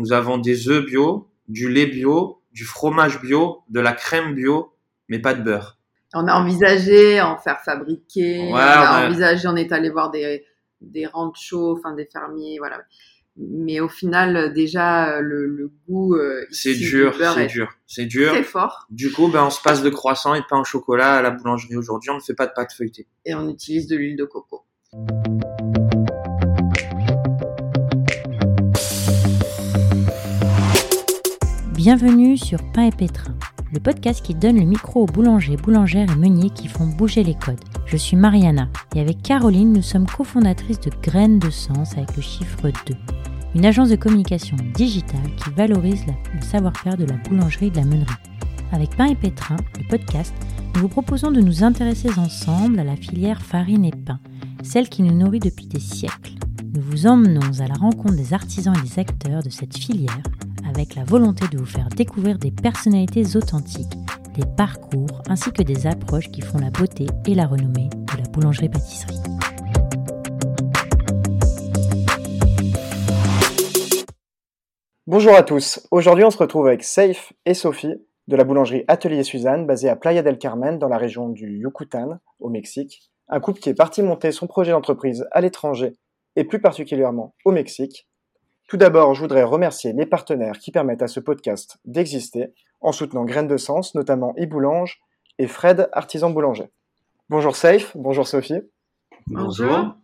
nous avons des œufs bio, du lait bio, du fromage bio, de la crème bio, mais pas de beurre. On a envisagé en faire fabriquer, Ouais, on a ouais. envisagé, on est allé voir des, des ranchos, enfin des fermiers, voilà. Mais au final, déjà, le, le goût euh, C'est dur, c'est est dur, c'est dur. très fort Du coup, ben, on se passe de croissant et de pain au chocolat à la boulangerie aujourd'hui. On ne fait pas de pâte feuilletée. et on utilise de l'huile de coco. Bienvenue sur Pain et Pétrin, le podcast qui donne le micro aux boulangers, boulangères et meuniers qui font bouger les codes. Je suis Mariana et avec Caroline, nous sommes cofondatrices de Graines de Sens avec le chiffre 2, une agence de communication digitale qui valorise le savoir-faire de la boulangerie et de la meunerie. Avec Pain et Pétrin, le podcast, nous vous proposons de nous intéresser ensemble à la filière farine et pain, celle qui nous nourrit depuis des siècles. Nous vous emmenons à la rencontre des artisans et des acteurs de cette filière avec la volonté de vous faire découvrir des personnalités authentiques, des parcours ainsi que des approches qui font la beauté et la renommée de la boulangerie-pâtisserie. Bonjour à tous. Aujourd'hui, on se retrouve avec Safe et Sophie de la boulangerie Atelier Suzanne basée à Playa del Carmen dans la région du Yucatan au Mexique. Un couple qui est parti monter son projet d'entreprise à l'étranger et plus particulièrement au Mexique. Tout d'abord, je voudrais remercier les partenaires qui permettent à ce podcast d'exister en soutenant Graines de Sens, notamment eBoulange et Fred, artisan boulanger. Bonjour Safe, bonjour Sophie. Bonjour.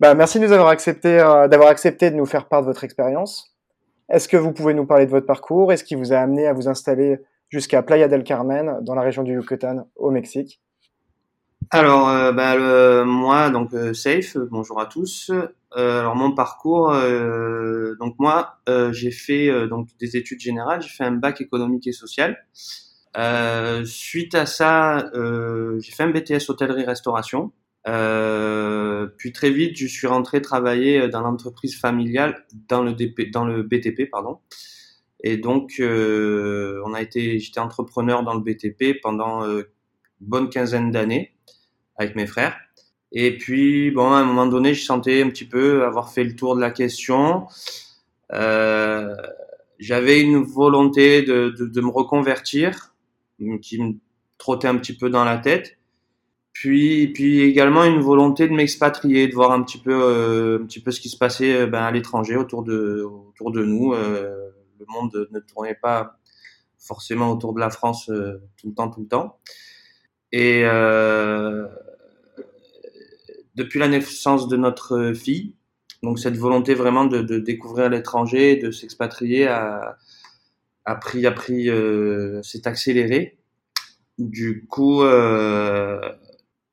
Bah, merci de nous avoir accepté, euh, d'avoir accepté de nous faire part de votre expérience. Est-ce que vous pouvez nous parler de votre parcours? Et ce qui vous a amené à vous installer jusqu'à Playa del Carmen, dans la région du Yucatan, au Mexique? Alors, euh, bah, moi, donc euh, Safe, euh, bonjour à tous. Euh, alors mon parcours, euh, donc moi, j'ai fait donc des études générales, j'ai fait un bac économique et social. Suite à ça, j'ai fait un BTS hôtellerie-restauration. Puis très vite, je suis rentré travailler dans l'entreprise familiale, dans le DP, dans le BTP, pardon. Et donc, on a été, j'étais entrepreneur dans le BTP pendant une bonne quinzaine d'années avec mes frères. Et puis, bon, à un moment donné, je sentais un petit peu avoir fait le tour de la question. Euh, J'avais une volonté de, de, de me reconvertir qui me trottait un petit peu dans la tête. Puis, puis également une volonté de m'expatrier, de voir un petit peu, euh, un petit peu ce qui se passait euh, ben, à l'étranger autour de, autour de nous. Euh, le monde ne tournait pas forcément autour de la France euh, tout le temps, tout le temps. Et euh, depuis la naissance de notre fille, donc cette volonté vraiment de, de découvrir l'étranger, de s'expatrier a, a pris, a pris, euh, s'est accéléré. Du coup, euh,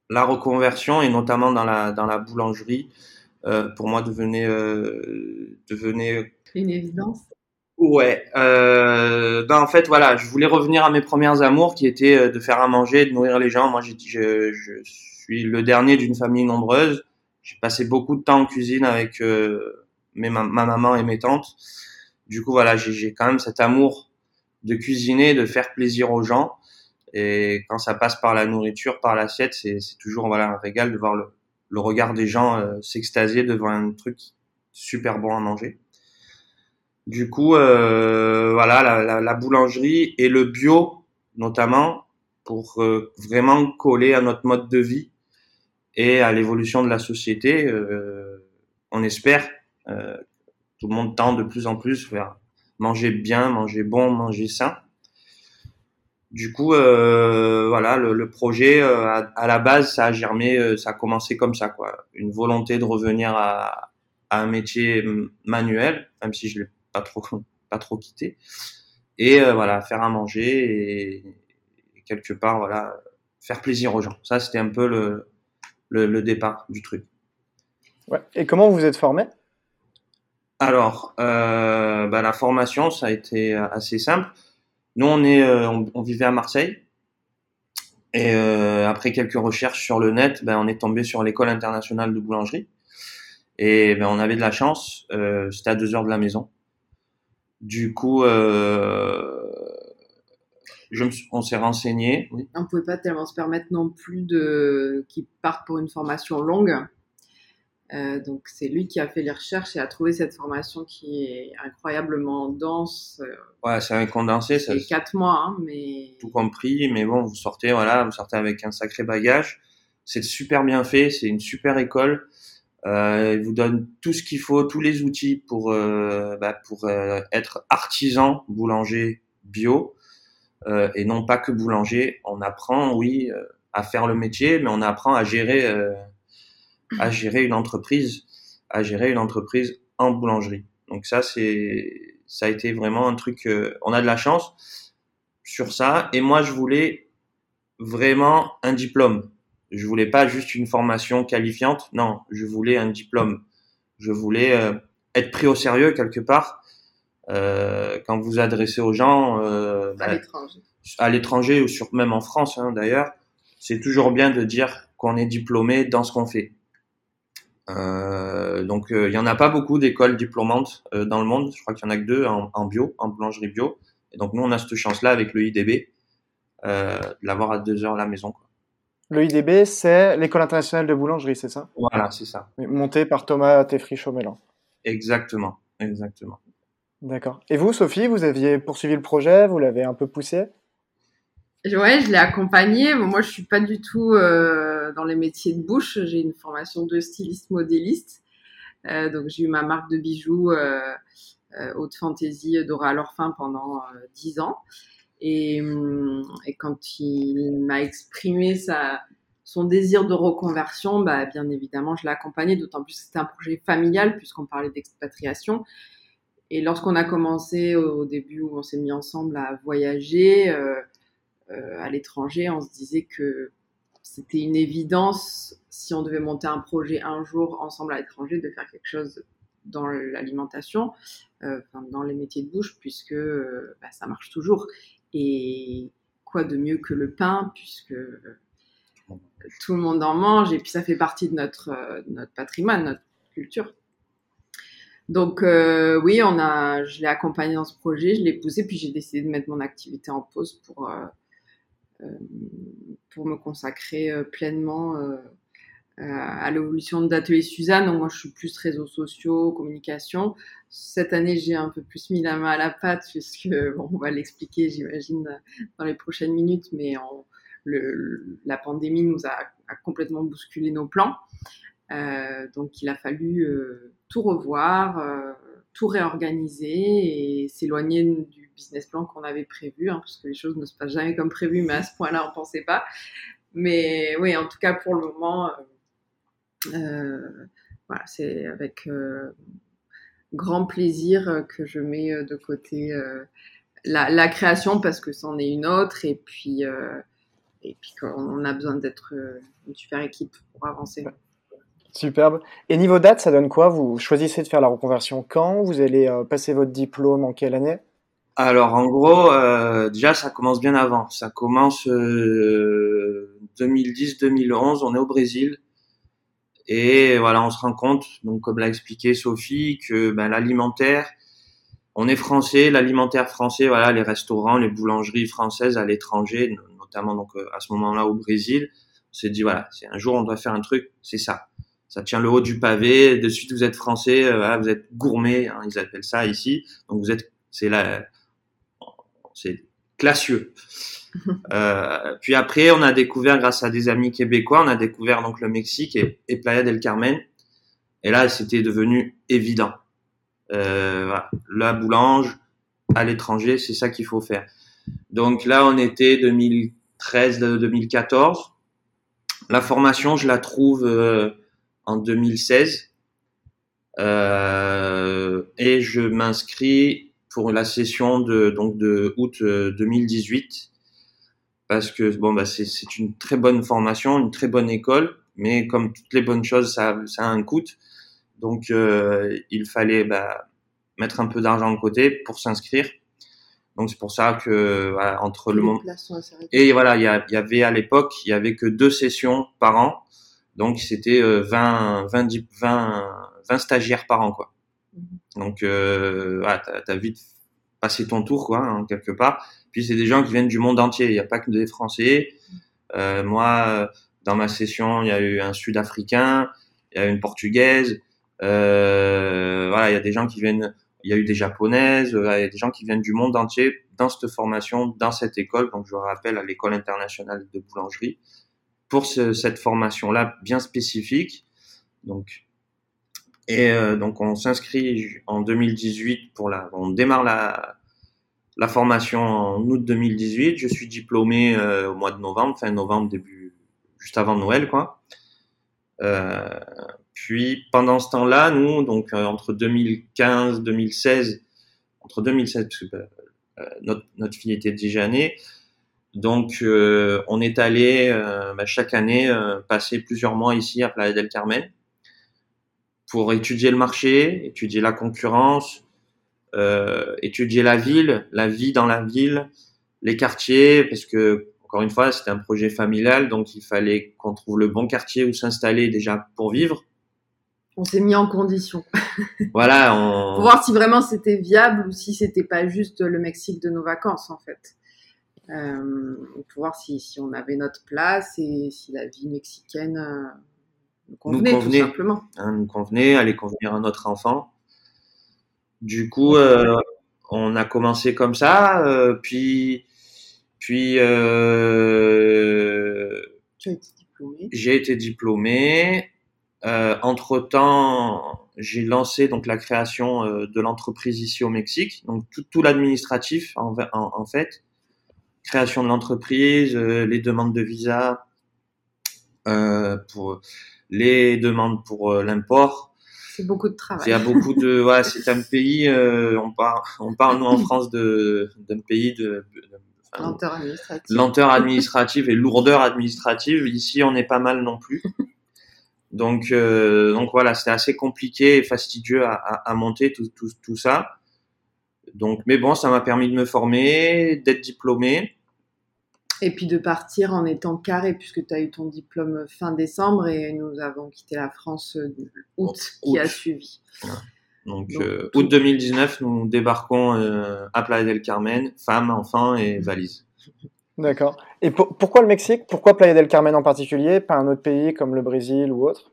la reconversion et notamment dans la dans la boulangerie, euh, pour moi devenait euh, devenait Une évidence. Ouais, euh, ben en fait voilà, je voulais revenir à mes premières amours qui étaient euh, de faire à manger, de nourrir les gens. Moi, j'ai, je, je suis le dernier d'une famille nombreuse. J'ai passé beaucoup de temps en cuisine avec euh, ma, ma maman et mes tantes. Du coup, voilà, j'ai, quand même cet amour de cuisiner, de faire plaisir aux gens. Et quand ça passe par la nourriture, par l'assiette, c'est, toujours voilà un régal de voir le, regard des gens euh, s'extasier devant un truc super bon à manger. Du coup, euh, voilà, la, boulangerie et le bio, notamment, pour euh, vraiment coller à notre mode de vie et à l'évolution de la société. Euh, on espère, euh, tout le monde tend de plus en plus vers manger bien, manger bon, manger sain. Du coup, euh, voilà, le, projet, euh, à, à, la base, ça a germé, euh, ça a commencé comme ça, quoi. Une volonté de revenir à, à un métier manuel, même si je l'ai pas trop pas trop quitté et euh, voilà faire à manger et, et, quelque part voilà faire plaisir aux gens ça c'était un peu le, le, le départ du truc. Ouais. et comment vous vous êtes formé? Alors euh, bah, la formation ça a été assez simple. Nous on est euh, on, on vivait à Marseille. Et euh, après quelques recherches sur le net ben, on est tombé sur l'école internationale de boulangerie. Et ben, on avait de la chance euh, c'était à deux heures de la maison. Du coup, euh, je me suis, on s'est renseigné. Oui. On pouvait pas tellement se permettre non plus de qu'ils partent pour une formation longue. Euh, donc c'est lui qui a fait les recherches et a trouvé cette formation qui est incroyablement dense. Euh, ouais, c'est un condensé. C'est quatre mois, hein, mais tout compris. Mais bon, vous sortez, voilà, vous sortez avec un sacré bagage. C'est super bien fait. C'est une super école. Euh, il vous donne tout ce qu'il faut, tous les outils pour euh, bah, pour être artisan boulanger bio euh, et non pas que boulanger. On apprend, oui, à faire le métier, mais on apprend à gérer à gérer une entreprise, à gérer une entreprise en boulangerie. Donc ça, c'est, ça a été vraiment un truc. on a de la chance sur ça. Et moi, je voulais vraiment un diplôme. Je voulais pas juste une formation qualifiante. Non, je voulais un diplôme. Je voulais euh, être pris au sérieux quelque part. Euh, quand vous adressez aux gens euh, à bah, l'étranger, à l'étranger ou sur même en France hein, d'ailleurs, c'est toujours bien de dire qu'on est diplômé dans ce qu'on fait. Euh, donc euh, il y en a pas beaucoup d'écoles diplômantes euh, dans le monde. Je crois qu'il y en a que deux en, en, bio, en boulangerie bio. Et donc nous on a cette chance-là avec le IDB euh, de l'avoir à deux heures à la maison. Quoi. Le IDB, c'est l'école internationale de boulangerie, c'est ça? Voilà, c'est ça. Monté par Thomas Teffry Chaumelan. Exactement, exactement. D'accord. Et vous, Sophie, vous aviez poursuivi le projet, vous l'avez un peu poussé? Ouais, je l'ai accompagné. moi, je suis pas du tout euh, dans les métiers de bouche. J'ai une formation de styliste modéliste. Euh, donc, j'ai eu ma marque de bijoux euh, euh haute fantaisie Dora l'Orphin pendant dix ans. Et, hum, et, quand il m'a exprimé son désir de reconversion, bah, bien évidemment, je l'ai accompagné, d'autant plus que c'était un projet familial puisqu'on parlait d'expatriation. Et lorsqu'on a commencé au début où on s'est mis ensemble à voyager, euh, euh, à l'étranger, on se disait que c'était une évidence, si on devait monter un projet un jour ensemble à l'étranger, de faire quelque chose dans l'alimentation, euh, dans les métiers de bouche, puisque bah, ça marche toujours. Et quoi de mieux que le pain, puisque tout le monde en mange, et puis ça fait partie de notre, notre patrimoine, notre culture. Donc oui, on a, je l'ai accompagné dans ce projet, je l'ai poussé, puis j'ai décidé de mettre mon activité en pause pour euh, pour me consacrer euh, pleinement euh, à l'évolution d'Atelier Suzanne. Donc moi, je suis plus réseaux sociaux, communication. Cette année, j'ai un peu plus mis la main à la pâte, puisque bon, on va l'expliquer, j'imagine, dans les prochaines minutes, mais la pandémie nous a, a, complètement bousculé nos plans. Euh, donc il a fallu euh, tout revoir, euh, tout réorganiser et s'éloigner du business plan qu'on avait prévu, hein, parce que les choses ne se passent jamais comme prévu, mais à ce point-là, on pensait pas. Mais oui, en tout cas, pour le moment, euh, euh voilà, c'est avec grand plaisir que je mets de côté la, la, création, parce que c'en est une autre, et puis, et puis qu'on a besoin d'être une super équipe pour avancer. Superbe. Et niveau date, ça donne quoi? Vous choisissez de faire la reconversion quand? Vous allez euh, passer votre diplôme en quelle année? Alors en gros, euh, déjà ça commence bien avant. Ça commence euh, 2010-2011. On est au Brésil et voilà, on se rend compte, comme l'a expliqué Sophie, que ben, l'alimentaire, on est français, l'alimentaire français, voilà, les restaurants, les boulangeries françaises à l'étranger, notamment donc euh, à ce moment-là au Brésil, on s'est dit voilà, un jour on doit faire un truc, c'est ça ça tient le haut du pavé. De suite, vous êtes français, euh, vous êtes gourmet, hein, ils appellent ça ici. Donc vous êtes, c'est là, c'est classieux. euh, puis après, on a découvert, grâce à des amis québécois, on a découvert donc le Mexique et, et Playa del Carmen. Et là, c'était devenu évident. Euh, voilà. La boulange à l'étranger, c'est ça qu'il faut faire. Donc là, on était 2013-2014. La formation, je la trouve euh, en 2016 euh, et je m'inscris pour la session de donc de août 2018 euh, parce que bon bah c'est c'est une très bonne formation, une très bonne école, mais comme toutes les bonnes choses ça ça a un coût. Donc euh, il fallait bah, mettre un peu d'argent de côté pour s'inscrire. Donc c'est pour ça que voilà, entre le moment et voilà il y, y, avait à l'époque il y avait que deux sessions par an donc c'était 20, 20, 20, 20 stagiaires par an, quoi. Mhm. Donc euh, voilà, t'as as vite passé ton tour, quoi, hein, quelque part. Puis c'est des gens qui viennent du monde entier. Il n'y a pas que des Français. Euh, moi, dans ma session, il y a eu un Sud-Africain, il y a une portugaise, euh, voilà, il y a des gens qui viennent, il y a eu des japonaises, il y a des gens qui viennent du monde entier dans cette formation, dans cette école. Donc, je rappelle à l'école internationale de boulangerie pour cette formation-là bien spécifique. Donc, et euh, donc on s'inscrit en 2018 pour la, on démarre la, la formation en août 2018. Je suis diplômé euh, au mois de novembre, fin novembre, début, juste avant Noël, quoi. Euh, puis pendant ce temps-là, nous, donc entre 2015, 2016, entre 2016, parce que bah, notre, notre fille était déjà née, donc on est allé bah, chaque année passer plusieurs mois ici à Playa del Carmen pour étudier le marché, étudier la concurrence, euh, étudier la ville, la vie dans la ville, les quartiers, parce que encore une fois, c'était un projet familial, donc il fallait qu'on trouve le bon quartier où s'installer déjà pour vivre. On s'est mis en condition. voilà. On... Pour voir si vraiment c'était viable ou si c'était pas juste le Mexique de nos vacances, en fait. Euh, pour voir si, si, on avait notre place et si la vie mexicaine euh, nous convenait, nous convenait, tout simplement. Hein, nous convenait, allait convenir à notre enfant. Du coup, euh, on a commencé comme ça, euh, puis, puis euh, j'ai été diplômé. Entre temps, j'ai lancé donc la création de l'entreprise ici au Mexique, donc tout, tout l'administratif en, en, en, fait, création de l'entreprise, euh, les demandes de visa, pour les demandes pour l'import, c'est beaucoup de travail. Il y a beaucoup de, voilà, c'est un pays, euh, on parle, on parle nous en France de d'un pays de, de enfin, lenteur administrative. lenteur administrative et lourdeur administrative. Ici, on est pas mal non plus. Donc, euh, donc voilà, c'était assez compliqué et fastidieux à, à, à monter tout, tout, tout ça. Donc, mais bon, ça m'a permis de me former, d'être diplômé. Et puis de partir en étant carré, puisque tu as eu ton diplôme fin décembre et nous avons quitté la France août, qui a suivi. Donc, Donc euh, août 2019, nous débarquons euh, à Playa del Carmen, femmes, enfants et valises. D'accord. Et pour, pourquoi le Mexique? Pourquoi Playa del Carmen en particulier Pas un autre pays comme le Brésil ou autre?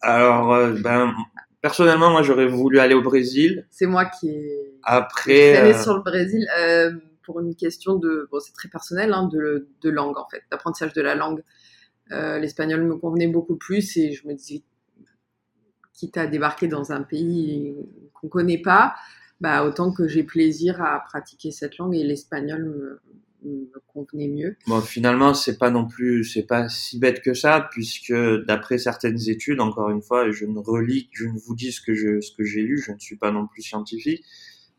Alors, euh, ben, personnellement, moi, j'aurais voulu aller au Brésil. C'est moi qui ai Après, traîné sur le Brésil pour une question de, bon, c'est très personnel, hein, de, de, langue en fait, d'apprentissage de la langue. Euh, L'espagnol me convenait beaucoup plus et je me disais, quitte à débarquer dans un pays qu'on connaît pas, bah, autant que j'ai plaisir à pratiquer cette langue et l'espagnol me, me convenait mieux. Finalement, c'est pas non plus, c'est pas si bête que ça, puisque d'après certaines études, encore une fois, je ne relis, je ne vous dis ce que je, ce que j'ai lu, je ne suis pas non plus scientifique,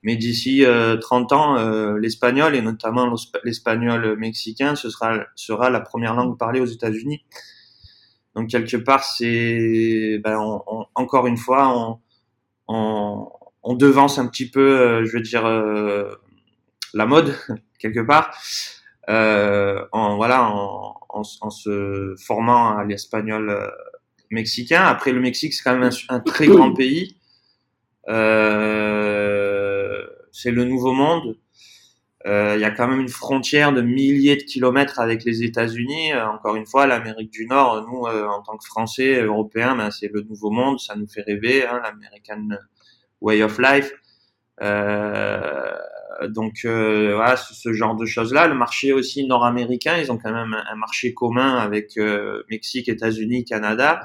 mais d'ici euh, 30 ans, euh, l'espagnol et notamment l'espagnol mexicain, ce sera sera la première langue parlée aux États-Unis. Donc quelque part, c'est ben, encore une fois, on, on, on, devance un petit peu, euh, je veux dire, euh, la mode quelque part, euh, en voilà, en, en, en se formant à l'espagnol euh, mexicain. Après, le Mexique, c'est quand même un, un très grand pays. Euh, c'est le nouveau monde. Euh, il y a quand même une frontière de milliers de kilomètres avec les États-Unis. Euh, encore une fois, l'Amérique du Nord, nous, euh, en tant que Français, Européens, ben, c'est le nouveau monde, ça nous fait rêver, hein, l'American Way of Life. Donc voilà, ce genre de choses-là. Le marché aussi nord-américain, ils ont quand même un marché commun avec Mexique, États-Unis, Canada,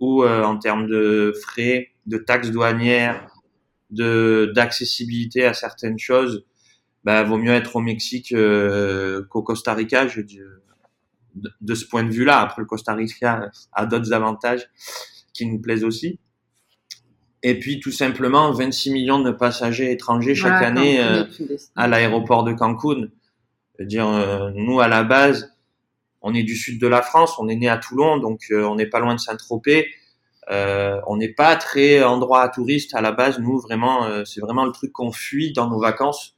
où en termes de frais, de taxes douanières, de d'accessibilité à certaines choses, bah, vaut mieux être au Mexique euh, qu'au Costa Rica, je dis, de, de, ce point de vue-là. Après, le Costa Rica a d'autres avantages qui nous plaisent aussi. Et puis, tout simplement, 26 millions de passagers étrangers chaque année Cancun euh, à l'aéroport de Cancun. Je veux dire, euh, nous, à la base, on est du sud de la France, on est né à Toulon, donc euh, on n'est pas loin de Saint-Tropez. Euh, on n'est pas très endroit à touristes à la base. Nous, vraiment, euh, c'est vraiment le truc qu'on fuit dans nos vacances,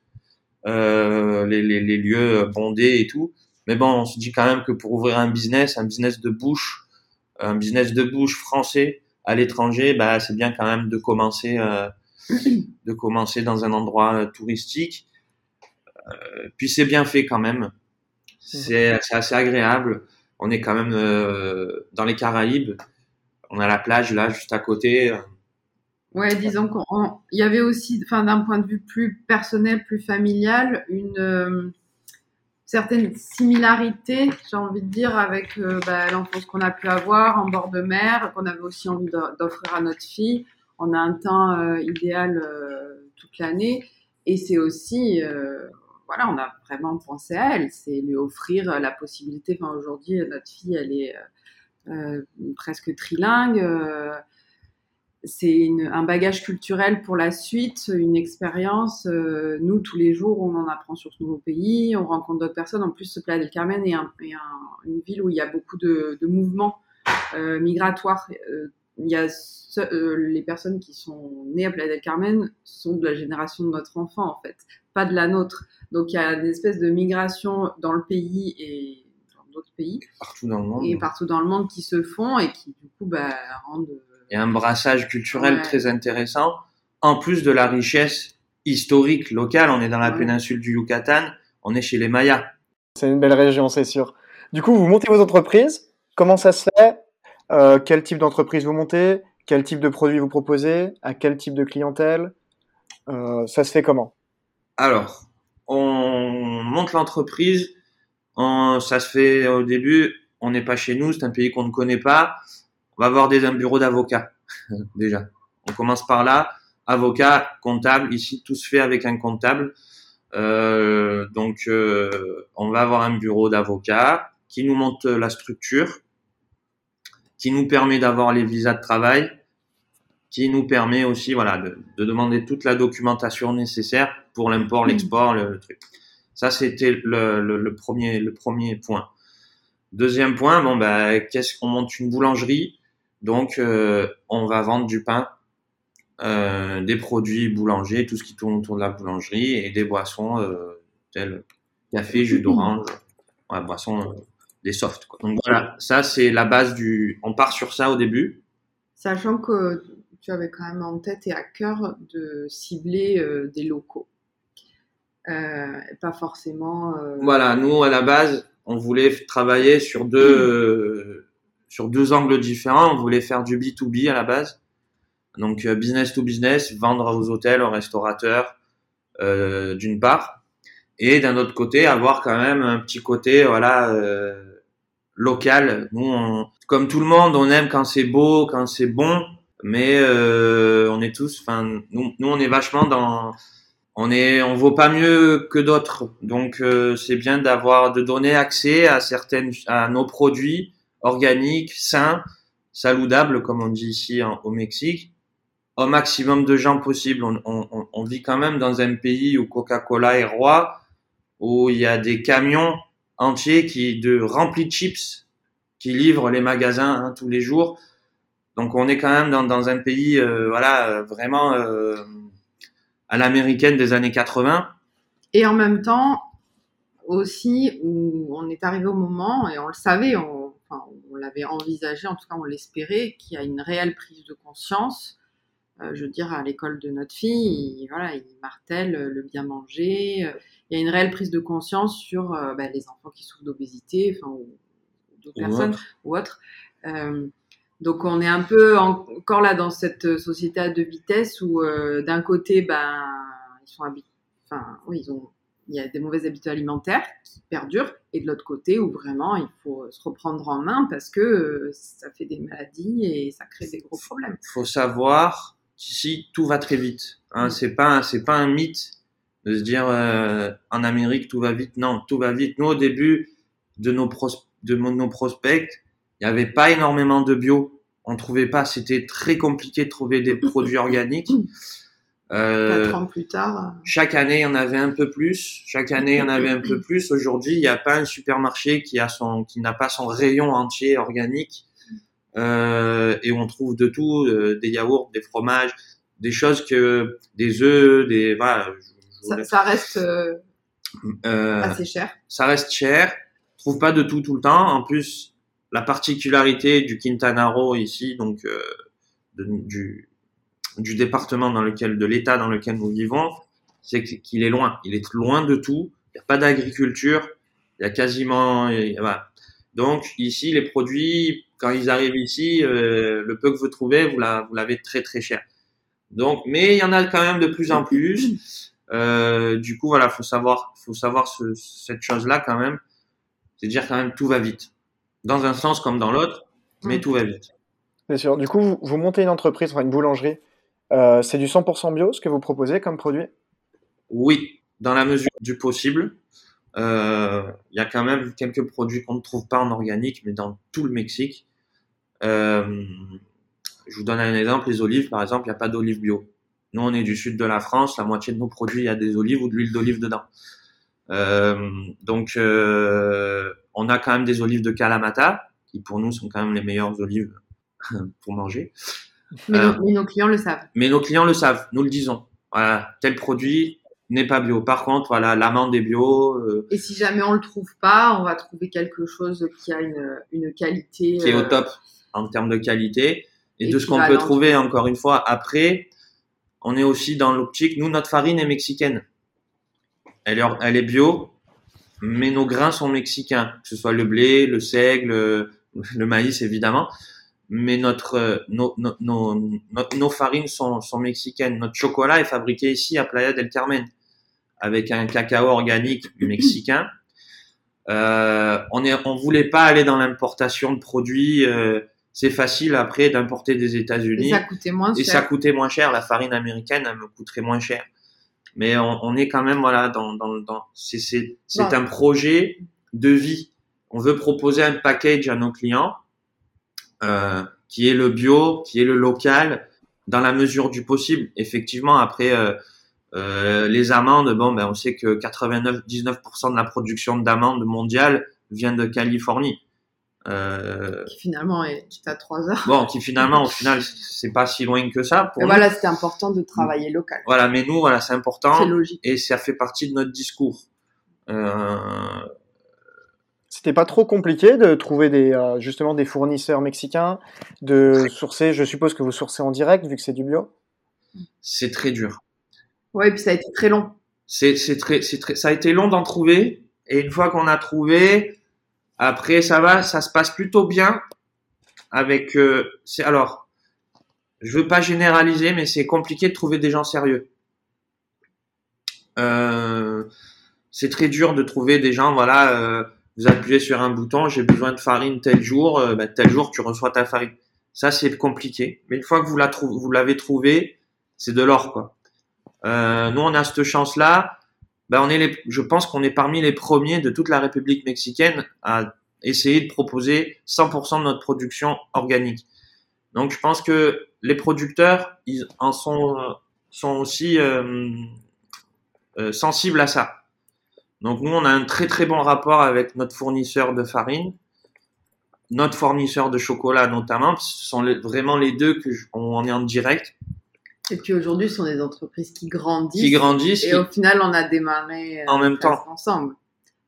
euh, les, les, les, lieux bondés et tout. Mais bon, on se dit quand même que pour ouvrir un business, un business de bouche, un business de bouche français à l'étranger, bah, c'est bien quand même de commencer, euh, de commencer dans un endroit touristique. Euh, puis c'est bien fait quand même. C'est assez agréable. On est quand même dans les Caraïbes on a la plage là juste à côté. Ouais, disons qu'il y avait aussi, enfin, d'un point de vue plus personnel, plus familial, une euh, certaine similarité, j'ai envie de dire, avec euh, bah, l'enfance qu'on a pu avoir en bord de mer, qu'on avait aussi envie d'offrir à notre fille. On a un temps euh, idéal toute l'année, et c'est aussi, voilà, on a vraiment pensé à elle, c'est lui offrir la possibilité. Enfin, aujourd'hui, notre fille, elle est presque trilingue c'est un bagage culturel pour la suite, une expérience. Euh, nous, tous les jours, on en apprend sur ce nouveau pays, on rencontre d'autres personnes. En plus, ce Playa del Carmen est, une ville où il y a beaucoup de, mouvements euh, migratoires. Euh, il y a les personnes qui sont nées à Playa del Carmen sont de la génération de notre enfant, en fait, pas de la nôtre. Donc, il y a une espèce de migration dans le pays et dans d'autres pays. Partout dans le monde. Et partout dans le monde qui se font et qui, du coup, bah, rendent et un brassage culturel très intéressant, en plus de la richesse historique locale. On est dans la péninsule du Yucatan, on est chez les Mayas. C'est une belle région, c'est sûr. Du coup, vous montez vos entreprises. Comment ça se fait? Euh, Quel type d'entreprise vous montez? Quel type de produit vous proposez? À quel type de clientèle? Euh, Ça se fait comment? Alors, on monte l'entreprise. Ça se fait au début. On n'est pas chez nous, c'est un pays qu'on ne connaît pas on va avoir des, un bureau d'avocat déjà. On commence par là. Avocat, comptable. Ici, tout se fait avec un comptable. Euh, donc, euh, on va avoir un bureau d'avocat qui nous monte la structure, qui nous permet d'avoir les visas de travail, qui nous permet aussi, voilà, de, de demander toute la documentation nécessaire pour l'import, mmh. l'export, le, truc. Ça, c'était le, le, le, premier, le premier point. Deuxième point, bon, ben, qu'est-ce qu'on monte une boulangerie? Donc, euh, on va vendre du pain, euh, des produits boulangers, tout ce qui tourne autour de la boulangerie et des boissons euh, telles café, jus d'orange, ouais, boissons, des softs. Quoi. Donc voilà, ça c'est la base du. On part sur ça au début. Sachant que tu avais quand même en tête et à cœur de cibler des locaux. pas forcément. Voilà, nous à la base, on voulait travailler sur deux, sur deux angles différents. On voulait faire du B2B à la base. Donc euh, business to business, vendre aux hôtels, aux restaurateurs, euh, d'une part, et d'un autre côté avoir quand même un petit côté voilà euh, local. Nous, comme tout le monde, on aime quand c'est beau, quand c'est bon, mais euh, on est tous, enfin nous, nous on est vachement dans, on est, on vaut pas mieux que d'autres, donc euh, c'est bien d'avoir de donner accès à certaines, à nos produits organique, sain, saludable, comme on dit ici au Mexique, au maximum de gens possible. On, vit quand même dans un pays où Coca-Cola est roi, où il y a des camions entiers qui de remplis de chips qui livrent les magasins hein, tous les jours. Donc on est quand même dans, un pays euh, voilà vraiment euh, à l'américaine des années 80. Et en même temps aussi où on est arrivé au moment et on le savait, on l'avait envisagé, en tout cas on l'espérait, qu'il y a une réelle prise de conscience. Euh, je veux dire, à l'école de notre fille, il, voilà, il martèle le bien manger. Euh, il y a une réelle prise de conscience sur euh, bah, les enfants qui souffrent d'obésité, enfin, ou, d'autres personnes ou autres. donc on est un peu encore là dans cette société à deux vitesses où d'un côté, ben, ils sont enfin, oui, ils ont il y a des mauvaises habitudes alimentaires qui perdurent, et de l'autre côté où vraiment il faut se reprendre en main parce que euh, ça fait des maladies et ça crée des gros problèmes. Il faut savoir qu'ici tout va très vite. Hein, C'est pas c'est pas un mythe de se dire euh, en Amérique tout va vite. Non, tout va vite. Nous au début de nos de nos prospects, il n'y avait pas énormément de bio. On trouvait pas, c'était très compliqué de trouver des produits organiques. Euh, ans plus tard. Chaque année, il y en avait un peu plus. Chaque année, il y en avait un peu plus. Aujourd'hui, il n'y a pas un supermarché qui a son, qui n'a pas son rayon entier organique. Euh, et on trouve de tout, euh, des yaourts, des fromages, des choses que, des œufs, des, voilà. Ça, ça, reste euh, euh, assez cher. Ça reste cher. On trouve pas de tout tout le temps. En plus, la particularité du Quintana Roo ici, donc de, du du département dans lequel, de l'état dans lequel nous vivons, c'est qu'il est loin. Il est loin de tout. Il n'y a pas d'agriculture. Il y a quasiment, Donc ici, les produits, quand ils arrivent ici, euh, le peu que vous trouvez, vous l'avez très très cher. Donc, mais il y en a quand même de plus en plus. Euh, du coup, voilà, faut savoir, faut savoir ce, cette chose-là quand même. C'est dire quand même tout va vite, dans un sens comme dans l'autre, mais mm. tout va vite. Bien sûr. Du coup, vous, vous montez une entreprise, enfin une boulangerie. Euh, c'est du 100% bio ce que vous proposez comme produit? Oui, dans la mesure du possible. Euh, il y a quand même quelques produits qu'on ne trouve pas en organique, mais dans tout le Mexique. Euh, je vous donne un exemple, les olives, par exemple, il n'y a pas d'olives bio. Nous, on est du sud de la France, la moitié de nos produits, il y a des olives ou de l'huile d'olive dedans. Donc, on a quand même des olives de Kalamata, qui pour nous sont quand même les meilleures olives pour manger. Mais, euh, mais, nos clients le savent. Mais nos clients le savent, nous le disons. Voilà, tel produit, n'est pas bio. Par contre, voilà, l'amande est bio. Euh, et si jamais on le trouve pas, on va trouver quelque chose qui a une, une qualité qui est au euh, top en termes de qualité et, de ce qu'on peut trouver encore une fois après. On est aussi dans l'optique. Nous, notre farine est mexicaine. Elle est bio, mais nos grains sont mexicains, que ce soit le blé, le seigle, le maïs évidemment. Mais notre, nos, nos, nos, nos farines sont, sont mexicaines. Notre chocolat est fabriqué ici à Playa del Carmen avec un cacao organique mexicain. Euh, on est, on voulait pas aller dans l'importation de produits. Euh, c'est facile après d'importer des États-Unis. Et ça coûtait moins cher. Et ça coûtait moins cher. La farine américaine, elle me coûterait moins cher. Mais on, on est quand même voilà dans dans, dans c'est c'est c'est un projet de vie. On veut proposer un package à nos clients euh, qui est le bio, qui est le local, dans la mesure du possible. Effectivement, après. Euh, euh, les amandes, bon, ben, on sait que 99% de la production d'amandes mondiale vient de Californie. Qui finalement est à 3 heures. Bon, qui finalement, au final, c'est pas si loin que ça. Pour voilà, c'était important de travailler local. Voilà, mais nous, voilà, c'est important. C'est logique. Et ça fait partie de notre discours. Euh... C'était pas trop compliqué de trouver des, euh, justement des fournisseurs mexicains, de sourcer, je suppose que vous sourcez en direct vu que c'est du bio? C'est très dur. Ouais, puis ça a été très long. C'est c'est très c'est très ça a été long d'en trouver et une fois qu'on a trouvé, après ça va, ça se passe plutôt bien avec euh, c'est alors je veux pas généraliser mais c'est compliqué de trouver des gens sérieux. Euh, c'est très dur de trouver des gens voilà euh, vous appuyez sur un bouton, j'ai besoin de farine tel jour, euh, ben, tel jour tu reçois ta farine. Ça c'est compliqué, mais une fois que vous la vous l'avez trouvé, c'est de l'or quoi. Euh, nous, on a cette chance-là. Ben, on est les, je pense qu'on est parmi les premiers de toute la République mexicaine à essayer de proposer 100% de notre production organique. Donc, je pense que les producteurs, ils en sont, sont aussi euh, euh, sensibles à ça. Donc, nous, on a un très très bon rapport avec notre fournisseur de farine, notre fournisseur de chocolat notamment. Ce sont vraiment les deux que on est en direct. Et puis aujourd'hui, ce sont des entreprises qui grandissent. Qui grandissent. Et au final, on a démarré euh, en même temps ensemble.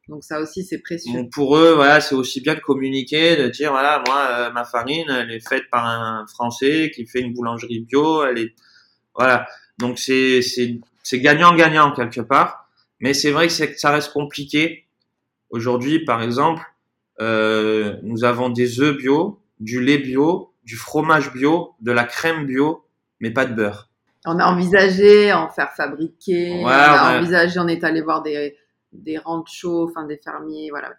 Donc ça aussi, c'est précieux. pour eux, voilà, c'est aussi bien de communiquer, de dire voilà, moi, euh, ma farine, elle est faite par un Français qui fait une boulangerie bio. Elle est, voilà. Donc c'est c'est c'est gagnant-gagnant quelque part. Mais c'est vrai que, ça reste compliqué. Aujourd'hui, par exemple, euh, nous avons des œufs bio, du lait bio, du fromage bio, de la crème bio, mais pas de beurre. On a envisagé en faire fabriquer, on, a envisagé, on est allé voir des, des ranchos, enfin des fermiers, voilà.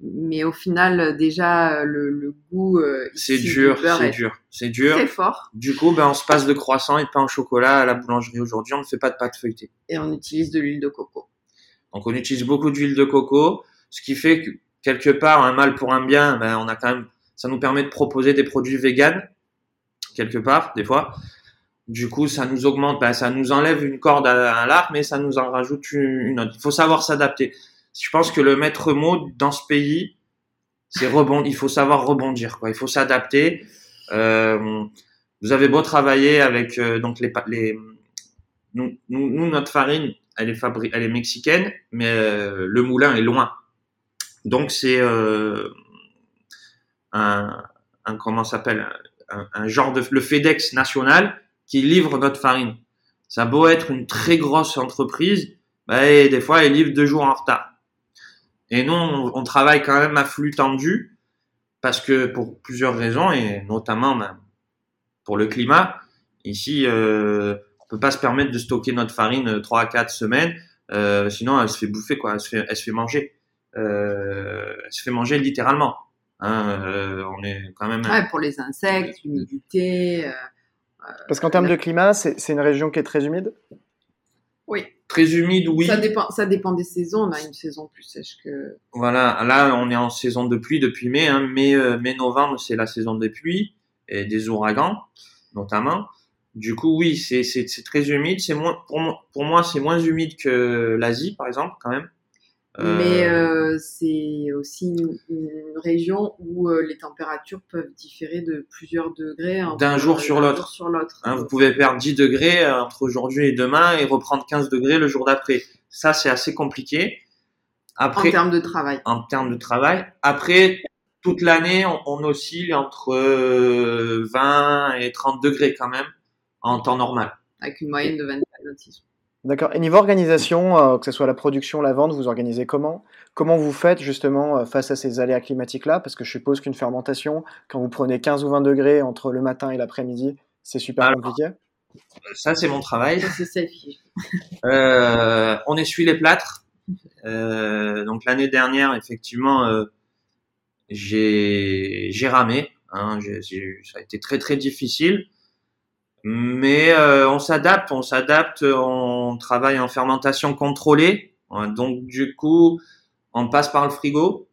Mais au final, déjà, le, le goût. Euh, c'est dur, c'est dur, c'est dur. Très fort. Du coup, ben, on se passe de croissant et de pain au chocolat à la boulangerie aujourd'hui. On ne fait pas de pâte feuilletée. Et on utilise de l'huile de coco. Donc, on utilise beaucoup d'huile de coco, ce qui fait que quelque part, un mal pour un bien, ben, on a quand même, ça nous permet de proposer des produits véganes quelque part, des fois. Du coup, ça nous augmente, ben, ça nous enlève une corde à, l'arc, mais ça nous en rajoute une autre. Il faut savoir s'adapter. Je pense que le maître mot dans ce pays, c'est rebondir. Il faut savoir rebondir. Il faut s'adapter. Euh, vous avez beau travailler avec euh, donc les, nous, notre farine, elle est fabriquée, elle est mexicaine, mais euh, le moulin est loin. Donc c'est euh, un, un comment s'appelle un, genre de le FedEx national qui livre notre farine. Ça a beau être une très grosse entreprise, bah, des fois, elle livre deux jours en retard. Et nous, on, travaille quand même à flux tendu. parce que pour plusieurs raisons et notamment ben, pour le climat. Ici, euh, on peut pas se permettre de stocker notre farine 3 à 4 semaines, euh, sinon elle se fait bouffer quoi, elle se fait, elle se fait manger, euh, elle se fait manger littéralement. Hein, euh, on est quand même. Ouais, pour les insectes, l'humidité. euh, Parce qu'en termes de climat, c'est c'est une région qui est très humide? Oui, Très humide, oui. ça dépend, ça dépend des saisons. On a une saison plus sèche que. Voilà, là on est en saison de pluie depuis mai, hein. mai, euh, mai novembre c'est la saison des pluies et des ouragans notamment. Du coup oui c'est très humide, c'est moins pour moi pour moi c'est moins humide que l'Asie par exemple quand même. Euh, Mais euh, c'est aussi une, une région où euh, les températures peuvent différer de plusieurs degrés D'un jour sur l'autre. jour sur l'autre. hein, vous pouvez perdre 10 degrés euh, entre aujourd'hui et demain et reprendre 15 degrés le jour d'après. Ça c'est assez compliqué. en Après termes de travail. en termes de travail. Après, toute l'année, on, on oscille entre euh, 20 et 30 degrés quand même en temps normal. avec une moyenne de 25 26. D'accord. Et niveau organisation, euh, que ce soit la production, la vente, vous organisez comment? Comment vous faites justement euh, face à ces aléas climatiques-là? Parce que je suppose qu'une fermentation, quand vous prenez 15 ou 20 degrés entre le matin et l'après-midi, c'est super Alors, compliqué? Ça, c'est mon travail. Ça, c'est selfie. Euh, on essuie les plâtres. Euh, donc l'année dernière, effectivement, euh, j'ai j'ai ramé. Hein, ça a été très très difficile. Mais euh, on s'adapte, on s'adapte, on travaille en fermentation contrôlée. Euh, Donc du coup, on passe par le frigo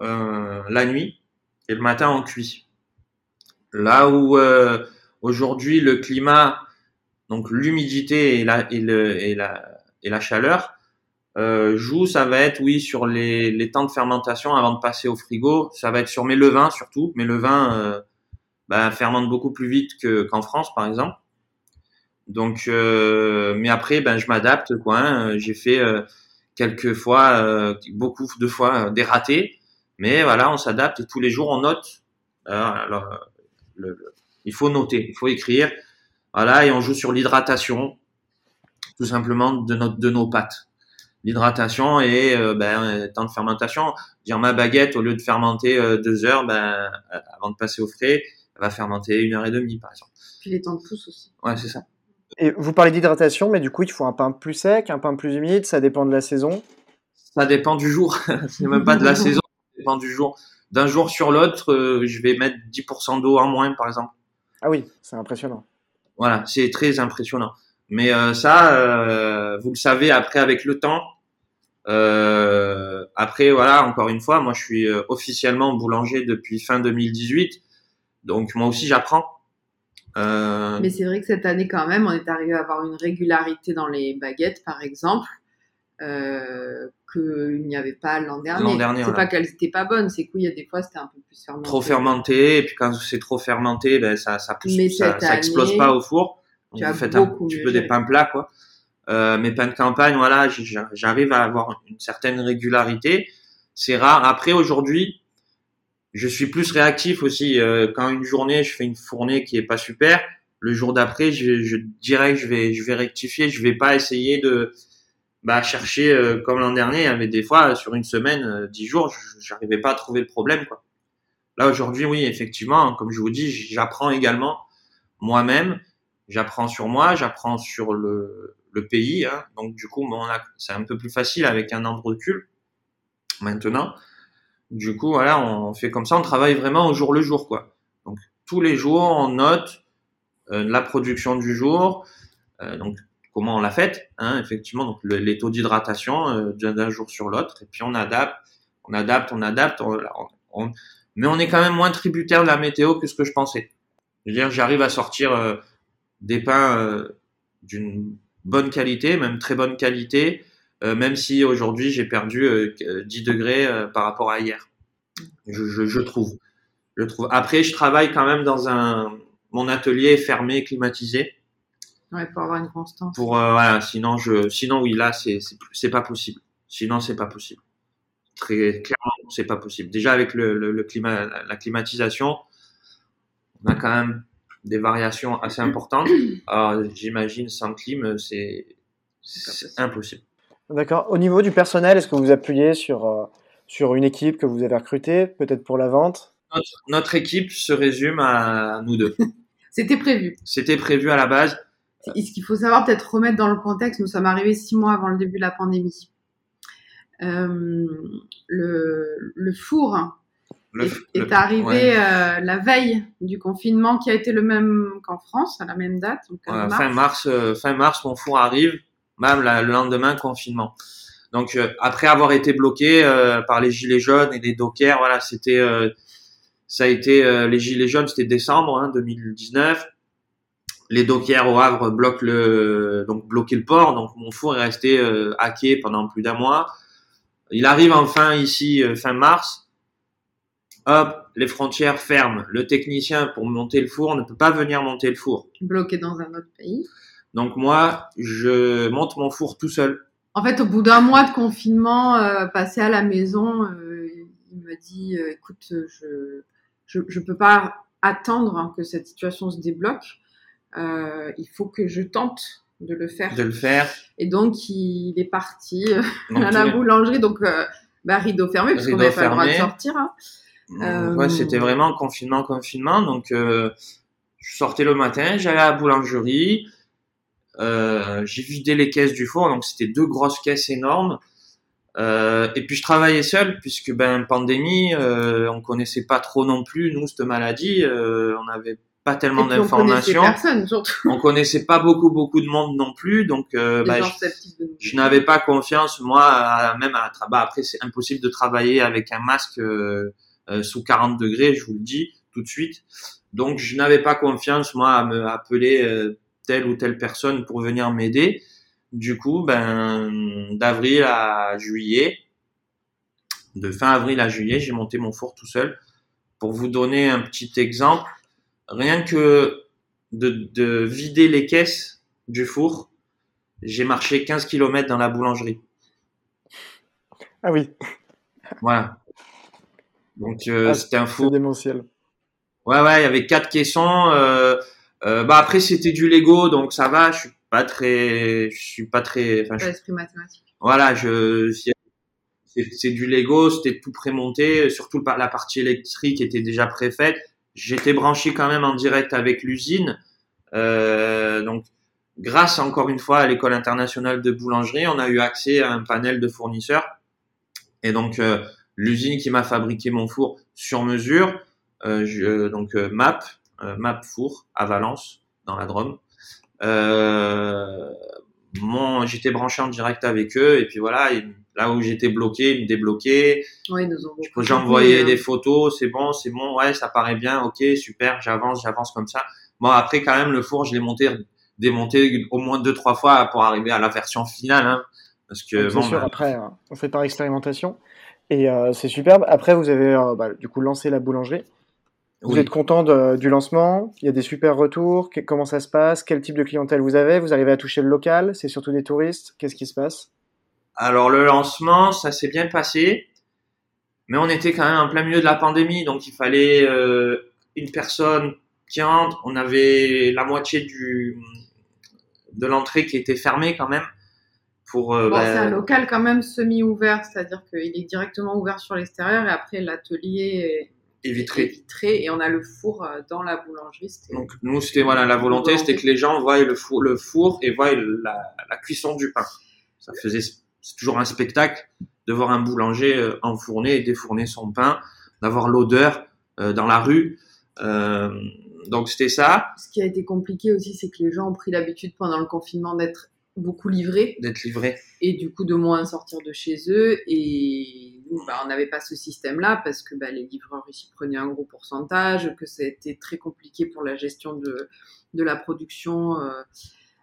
euh, la nuit et le matin on cuit. Là où aujourd'hui le climat, donc l'humidité et la, chaleur jouent, ça va être oui sur les, les temps de fermentation avant de passer au frigo. Ça va être sur mes levains surtout. Mes levains bah, fermentent beaucoup plus vite que qu'en France par exemple. Donc, euh, mais après, ben je m'adapte quoi. hein. J'ai fait euh, quelques fois, euh, beaucoup de fois euh, des ratés, mais voilà, on s'adapte et tous les jours on note. Alors, il faut noter, il faut écrire. Voilà, et on joue sur l'hydratation, tout simplement de, notre, de nos pâtes. L'hydratation et ben, temps de fermentation. Dire ma baguette, au lieu de fermenter deux heures, ben, avant de passer au frais, va fermenter une heure et demie, par exemple. Puis les temps de pousse aussi. Ouais, c'est ça. Et vous parlez d'hydratation, mais du coup, il faut un pain plus sec, un pain plus humide, ça dépend de la saison. Ça dépend du jour. c'est même pas de la saison, ça dépend du jour. D'un jour sur l'autre, euh, je vais mettre 10% d'eau en moins, par exemple. Ah oui, c'est impressionnant. Voilà, c'est très impressionnant. Mais euh, ça, euh, vous le savez après avec le temps. Euh, après, voilà, encore une fois, moi je suis officiellement boulanger depuis fin 2018, donc moi aussi j'apprends. Euh, Mais c'est vrai que cette année, quand même, on est arrivé à avoir une régularité dans les baguettes, par exemple, euh, qu'il n'y avait pas l'an dernier. L'an dernier, c'est voilà. pas qu'elles étaient pas bonnes, c'est qu'il y a des fois, c'était un peu plus fermenté. trop fermenté, et puis quand c'est trop fermenté, ben ça, ça pousse, Mais ça, ça explose pas au four. Donc, tu as vous faites un petit peu des pains plats, quoi. Euh, mes pains de campagne, voilà, j'arrive à avoir une certaine régularité. C'est rare. Après, aujourd'hui, je suis plus réactif aussi. Euh, quand une journée, je fais une fournée qui est pas super, le jour d'après, je, je dirais que je vais, je vais rectifier. Je vais pas essayer de bah, chercher euh, comme l'an dernier. Y avait des fois sur une semaine, euh, dix jours, j'arrivais pas à trouver le problème, quoi. Là aujourd'hui, oui, effectivement, comme je vous dis, j'apprends également moi-même. J'apprends sur moi, j'apprends sur le, le pays. Hein. Donc du coup, bon, c'est un peu plus facile avec un an de recul maintenant. Du coup, voilà, on fait comme ça, on travaille vraiment au jour le jour, quoi. Donc tous les jours, on note euh, la production du jour, euh, donc comment on l'a faite, hein, effectivement, donc le- les taux d'hydratation euh, d'un jour sur l'autre, et puis on adapte, on adapte, on adapte, on, on- mais on est quand même moins tributaire de la météo que ce que je pensais. Je veux dire, j'arrive à sortir euh, des pains euh, d'une bonne qualité, même très bonne qualité, même si aujourd'hui j'ai perdu euh, 10 degrés euh, par rapport à hier. Je, je, je trouve. Je trouve. Après, je travaille quand même dans un mon atelier est fermé, climatisé. Ouais, pour avoir une constance. Pour euh, voilà, sinon je, sinon oui là c'est c'est pas possible. Sinon c'est pas possible. Très clairement c'est pas possible. Déjà avec le, le, le climat, la, climatisation, on a quand même des variations assez importantes. Alors j'imagine sans clim c'est impossible. D'accord. Au niveau du personnel, est-ce que vous appuyez sur, euh, sur une équipe que vous avez recrutée, peut-être pour la vente? Notre, notre équipe se résume à nous deux. C'était prévu. C'était prévu à la base. Et ce qu'il faut savoir, peut-être remettre dans le contexte, nous sommes arrivés six mois avant le début de la pandémie. Euh, le, le four Le- est, le- est arrivé ouais. euh, la veille du confinement qui a été le même qu'en France, à la même date. Donc mars. fin mars, euh, fin mars, mon four arrive, même le lendemain confinement. Donc euh, après avoir été bloqué euh, par les gilets jaunes et les dockers, voilà, c'était, euh, ça a été les gilets jaunes, c'était décembre hein, 2019. Les dockers au Havre bloquent le, donc le port, donc mon four est resté hacké pendant plus d'un mois. Il arrive enfin ici fin mars. Hop, les frontières ferment. Le technicien pour monter le four ne peut pas venir monter le four. bloqué dans un autre pays. Donc moi, je monte mon four tout seul. En fait, au bout d'un mois de confinement, euh, passé à la maison, euh, il me dit euh, écoute, je, je je peux pas attendre hein, que cette situation se débloque. Il faut que je tente de le faire. de le faire. Et donc, il est parti Donc, à la boulangerie, donc bah, rideau fermé, parce qu'on n'avait pas le droit de sortir. hein. Ouais, c'était vraiment confinement, confinement. Donc, je sortais le matin, j'allais à la boulangerie, euh, j'ai vidé les caisses du four, donc c'était deux grosses caisses énormes. Euh, et puis je travaillais seul puisque ben pandémie, euh, on connaissait pas trop non plus nous cette maladie, euh, on n'avait pas tellement puis, on connaissait d'informations, personne, surtout. On connaissait pas beaucoup beaucoup de monde non plus, donc euh, gens je- de je n'avais pas confiance moi à- même à tra- bah, après c'est impossible de travailler avec un masque euh, euh, sous 40 degrés je vous le dis tout de suite. Donc je n'avais pas confiance moi à me appeler euh, telle ou telle personne pour venir m'aider du coup ben d'avril à juillet de fin avril à juillet j'ai monté mon four tout seul pour vous donner un petit exemple rien que de, de vider les caisses du four j'ai marché 15 km dans la boulangerie. Ah oui, Voilà. Donc euh, Ah, c'était un four. démentiel. Ouais ouais, il y avait quatre caissons. Euh, euh, bah après c'était du Lego, donc ça va. Je suis pas très, je suis pas très. Pas l'esprit mathématique. voilà, je. c'est- du Lego, c'était tout prémonté, surtout la partie électrique était déjà préfaite. J'étais branché quand même en direct avec l'usine. Euh, donc, grâce encore une fois à l'école internationale de boulangerie, on a eu accès à un panel de fournisseurs. Et donc, euh, l'usine qui m'a fabriqué mon four sur mesure, euh, je- donc euh, MAP, euh, MAP Four à Valence, dans la Drôme. Euh, mon, j'étais branché en direct avec eux et puis voilà, ils- là où j'étais bloqué, ils me débloquaient. J'ai envoyé soutenu, des hein. photos, c'est bon, c'est bon, ouais, ça paraît bien, ok, super, j'avance, j'avance comme ça. Bon, après, quand même, le four, je l'ai monté, démonté au moins deux, trois fois pour arriver à la version finale, hein, parce que C'est bon, sûr, bah, après, euh, on fait par expérimentation. Et euh, c'est superbe. Après, vous avez euh, bah, du coup lancé la boulangerie. Vous oui. êtes content de- du lancement? Il y a des super retours? Que- Comment ça se passe? Quel type de clientèle vous avez? Vous arrivez à toucher le local? C'est surtout des touristes? Qu'est-ce qui se passe? Alors, le lancement, ça s'est bien passé, mais on était quand même en plein milieu de la pandémie, donc il fallait euh, une personne qui entre. On avait la moitié du de l'entrée qui était fermée quand même. Pour, euh, Bon, bah, c'est un local quand même semi-ouvert, c'est-à-dire qu'il est directement ouvert sur l'extérieur et après l'atelier éviter. vitré et on a le four euh, dans la boulangerie. Donc nous c'était voilà la volonté c'était que les gens voient le four, le four et voient la, la cuisson du pain. Ça faisait c'est toujours un spectacle de voir un boulanger euh, enfourner et défourner son pain, d'avoir l'odeur euh, dans la rue. Euh, donc c'était ça, Ce qui a été compliqué aussi, c'est que les gens ont pris l'habitude pendant le confinement d'être beaucoup livrés d'être livré. et du coup de moins sortir de chez eux. Et bah, on n'avait pas ce système-là parce que bah, les livreurs ici prenaient un gros pourcentage, que ça a été très compliqué pour la gestion de, de la production euh,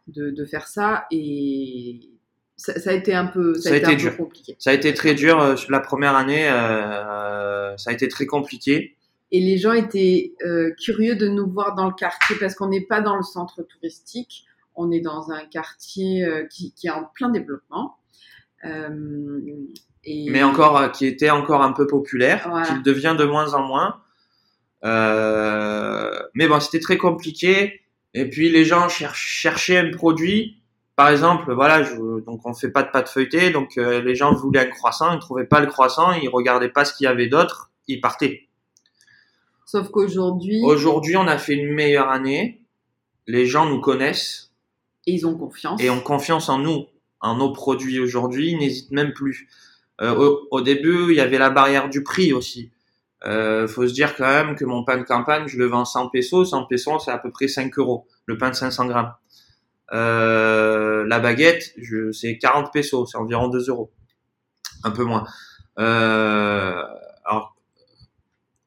de, de faire ça. Et ça, ça a été un peu, ça Ça a été été un dur. peu compliqué. Ça a été très dur euh, la première année, euh, ça a été très compliqué. Et les gens étaient euh, curieux de nous voir dans le quartier parce qu'on n'est pas dans le centre touristique, on est dans un quartier qui, qui est en plein développement. Euh, et mais encore euh, qui était encore un peu populaire, Voilà. qui devient de moins en moins. Euh, mais bon, c'était très compliqué. Et puis les gens cher- cherchaient un produit. Par exemple, voilà, je, donc on fait pas de pâte feuilletée, donc euh, les gens voulaient un croissant, ils trouvaient pas le croissant, ils regardaient pas ce qu'il y avait d'autre, ils partaient. Sauf qu'aujourd'hui, Aujourd'hui, on a fait une meilleure année. Les gens nous connaissent et ils ont confiance. et ont confiance en nous, en nos produits aujourd'hui. Ils n'hésitent même plus. Euh, au, début, il y avait la barrière du prix aussi. Euh, faut se dire quand même que mon pain de campagne, je le vends 100 pesos. 100 pesos, c'est à peu près 5 euros. Le pain de 500 grammes. Euh, la baguette, c'est 40 pesos, c'est environ 2 euros. Un peu moins. Euh, alors,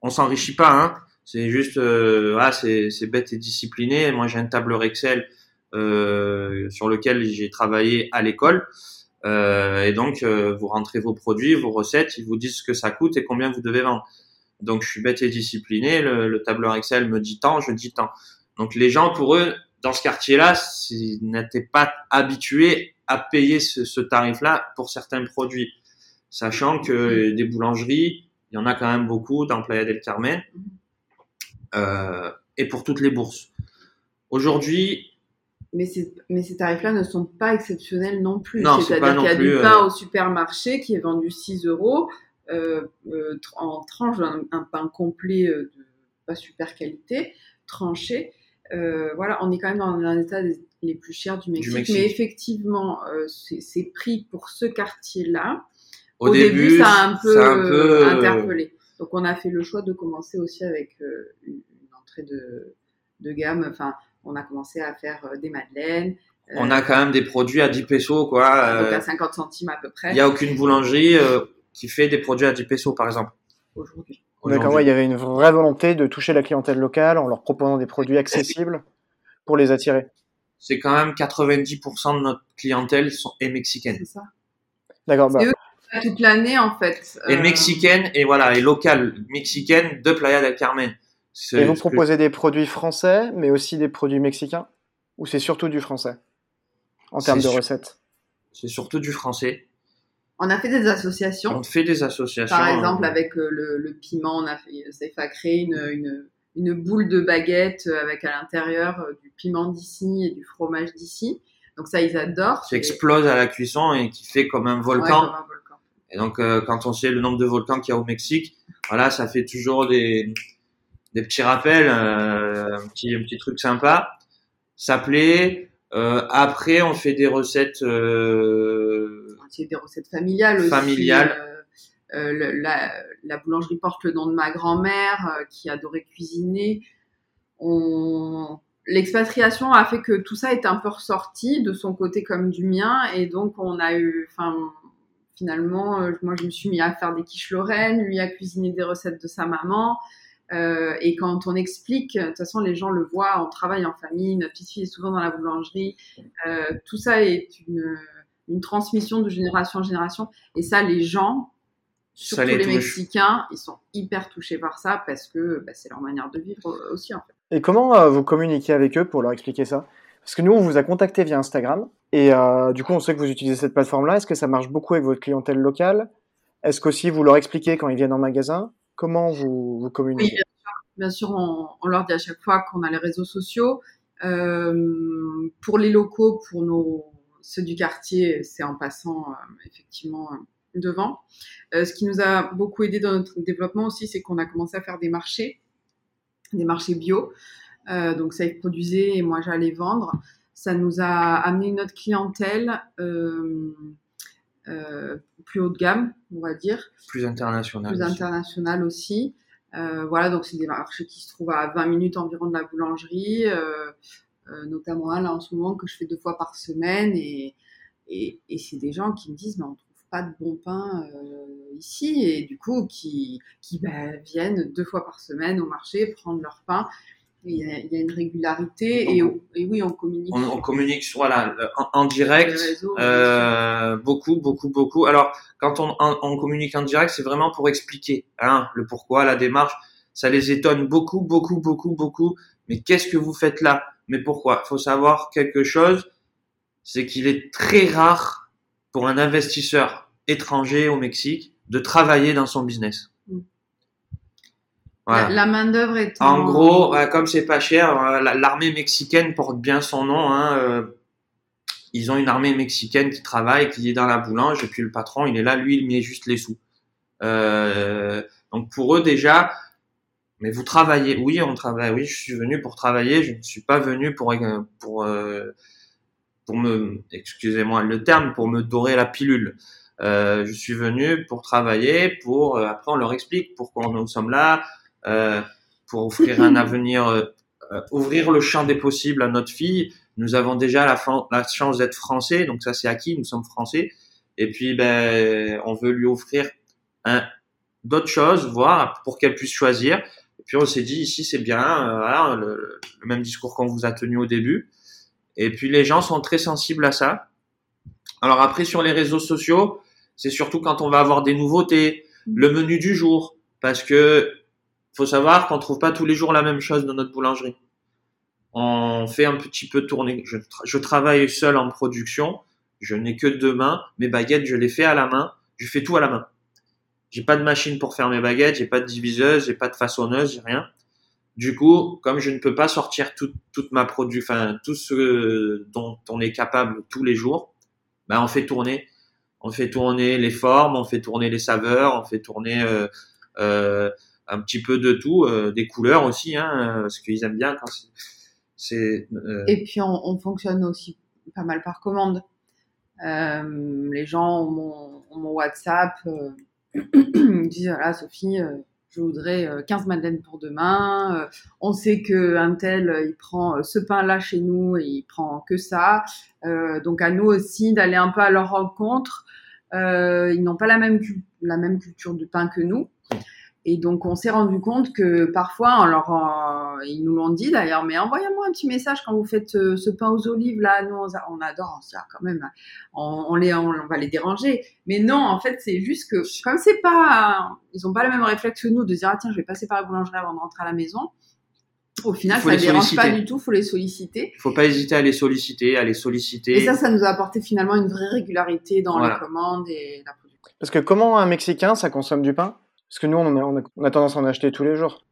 on s'enrichit pas, hein. C'est juste, ah, c'est, bête et discipliné. Moi, j'ai un tableur Excel sur lequel j'ai travaillé à l'école. Euh, et donc, euh, vous rentrez vos produits, vos recettes, ils vous disent ce que ça coûte et combien vous devez vendre. Donc, je suis bête et discipliné. Le, le tableur Excel me dit tant, je dis tant. Donc, les gens, pour eux, dans ce quartier-là, s'ils n'étaient pas habitués à payer ce, ce tarif-là pour certains produits, sachant que des boulangeries, il y en a quand même beaucoup dans Playa del Carmen, euh, et pour toutes les bourses. Aujourd'hui, Mais, c'est- mais ces tarifs-là ne sont pas exceptionnels non plus. C'est-à-dire qu'il y a plus, du euh, pain au supermarché qui est vendu 6 euros euh, euh, en tranche, un, un pain complet euh, de pas super qualité, tranché. Euh, voilà, on est quand même dans un état des- les plus chers du Mexique. Mexique. Mais effectivement, euh, c'est pris pour ce quartier-là. au, début, ça a un peu, a un peu, euh, euh, interpellé. Donc on a fait le choix de commencer aussi avec euh, une, une entrée de, de gamme. Enfin, on a commencé à faire euh, des madeleines. euh, on a quand même des produits à 10 pesos, quoi. donc Euh, à 50 centimes à peu Il près n'y a aucune boulangerie euh, qui fait des produits à 10 pesos, par exemple. aujourd'hui. D'accord, ouais, il y avait une vraie volonté de toucher la clientèle locale en leur proposant des produits accessibles pour les attirer. C'est quand même 90% de notre clientèle sont, est mexicaine. C'est ça. D'accord, bah, eux Toute l'année en fait. Et euh, mexicaine, et voilà, et locale mexicaine de Playa del Carmen. C'est et vous proposez des produits français, mais aussi des produits mexicains? Ou c'est surtout du français En C'est termes de recettes? C'est surtout du français. On a fait des associations. On fait des associations. Par exemple, euh, avec euh, le, le piment, on a fait, Safe a créé une, une, une boule de baguette euh, avec à l'intérieur euh, du piment d'ici et du fromage d'ici. Donc ça, ils adorent. qui Et- explose à la cuisson et qui fait comme un Ouais, volcan. comme un volcan. Et donc, euh, quand on sait le nombre de volcans qu'il y a au Mexique, voilà, ça fait toujours des, des petits rappels, euh, un, petit, un petit truc sympa. Ça plaît. Euh, après, on fait des recettes. Euh, C'est des recettes familiales aussi. Familiales. Le- la, la boulangerie porte le nom de ma grand-mère qui adorait cuisiner. On... L'expatriation a fait que tout ça est un peu ressorti de son côté comme du mien et donc on a eu, enfin, finalement, moi je me suis mis à faire des quiches lorraines, lui à cuisiner des recettes de sa maman. Euh, et quand on explique, de toute façon les gens le voient, on travaille en famille, notre petite fille est souvent dans la boulangerie. Euh, tout ça est une, une transmission de génération en génération. Et ça, les gens, surtout les. Mexicains, ils sont hyper touchés par ça parce que bah, c'est leur manière de vivre aussi en fait. Et comment euh, vous communiquez avec eux pour leur expliquer ça? Parce que nous, on vous a contacté via Instagram, et du coup, on sait que vous utilisez cette plateforme-là. Est-ce que ça marche beaucoup avec votre clientèle locale? Est-ce qu'aussi vous leur expliquez quand ils viennent en magasin? Comment vous, vous communiquez Oui, Bien sûr, on, on leur dit à chaque fois qu'on a les réseaux sociaux. Euh, pour les locaux, pour nos, ceux du quartier, c'est en passant euh, effectivement euh, devant. Euh, ce qui nous a beaucoup aidé dans notre développement aussi, c'est qu'on a commencé à faire des marchés, des marchés bio. Donc ça, ils produisaient et moi j'allais vendre. Ça nous a amené une autre clientèle euh, plus haut de gamme, on va dire plus international. plus aussi. international aussi. Euh, voilà, donc c'est des marchés qui se trouvent à 20 minutes environ de la boulangerie, euh, euh, notamment un là en ce moment que je fais deux fois par semaine et, et, et c'est des gens qui me disent mais on trouve pas de bon pain euh, ici et du coup qui, qui bah, viennent deux fois par semaine au marché prendre leur pain. Il y, a, il y a une régularité et, et oui on communique On, on communique voilà, en, en les direct. réseaux. Euh, beaucoup, beaucoup, beaucoup. Alors, quand on, on, on communique en direct, c'est vraiment pour expliquer hein, le pourquoi, la démarche. Ça les étonne beaucoup, beaucoup, beaucoup, beaucoup. Mais qu'est-ce que vous faites là? Mais pourquoi? Il faut savoir quelque chose, c'est qu'il est très rare pour un investisseur étranger au Mexique de travailler dans son business. Voilà. La, main d'œuvre est En gros, euh, comme c'est pas cher, euh, la- l'armée mexicaine porte bien son nom. Hein, euh, ils ont une armée mexicaine qui travaille, qui est dans la boulange, et puis le patron, il est là, lui, il met juste les sous. Euh, donc pour eux déjà, mais vous travaillez. Oui, on travaille. Oui, je suis venu pour travailler. Je ne suis pas venu pour pour pour me, excusez-moi le terme, pour me dorer la pilule. Euh, je suis venu pour travailler. Pour après, on leur explique pourquoi nous sommes là, pour offrir un avenir, euh, ouvrir le champ des possibles à notre fille. Nous avons déjà la, la chance d'être français, donc ça c'est acquis. Nous sommes français. Et puis, ben, on veut lui offrir un, d'autres choses, voir pour qu'elle puisse choisir. Et puis on s'est dit ici c'est bien, euh, voilà, le, même discours qu'on vous a tenu au début. Et puis les gens sont très sensibles à ça. Alors après sur les réseaux sociaux, c'est surtout quand on va avoir des nouveautés, le menu du jour, parce que faut savoir qu'on trouve pas tous les jours la même chose dans notre boulangerie. On fait un petit peu tourner. Je, travaille seul en production. Je n'ai que deux mains. Mes baguettes, je les fais à la main. Je fais tout à la main. J'ai pas de machine pour faire mes baguettes, j'ai pas de diviseuse, j'ai pas de façonneuse, j'ai rien. Du coup, comme je ne peux pas sortir toute, toute ma produit, enfin tout ce dont on est capable tous les jours, ben on fait tourner, on fait tourner les formes, on fait tourner les saveurs, on fait tourner euh, euh, un petit peu de tout, euh, des couleurs aussi, hein, parce qu'ils aiment bien c'est. Euh, Et puis on, on, fonctionne aussi pas mal par commande. Euh, les gens ont mon, WhatsApp me disent voilà Sophie euh, je voudrais 15 euh, madeleines pour demain. Euh, on sait que un tel, il prend ce pain-là chez nous et il prend que ça. donc à nous aussi d'aller un peu à leur rencontre. ils n'ont pas la même, la même culture du pain que nous. Et donc, on s'est rendu compte que parfois, on leur, ils nous l'ont dit d'ailleurs, mais envoyez-moi un petit message quand vous faites euh, ce pain aux olives là. Nous, on, adore ça quand même. On, on les, on, va les déranger. Mais non, en fait, c'est juste que comme c'est pas, ils ont pas le même réflexe que nous de dire ah tiens, je vais passer par la boulangerie avant de rentrer à la maison. Au final, ça ne dérange pas du tout, faut les solliciter. Il faut pas hésiter à les solliciter, à les solliciter. Et ça, ça nous a apporté finalement une vraie régularité dans les commandes et la production. Parce que comment un Mexicain, ça consomme du pain? Parce que nous, on a, on a, tendance à en acheter tous les jours.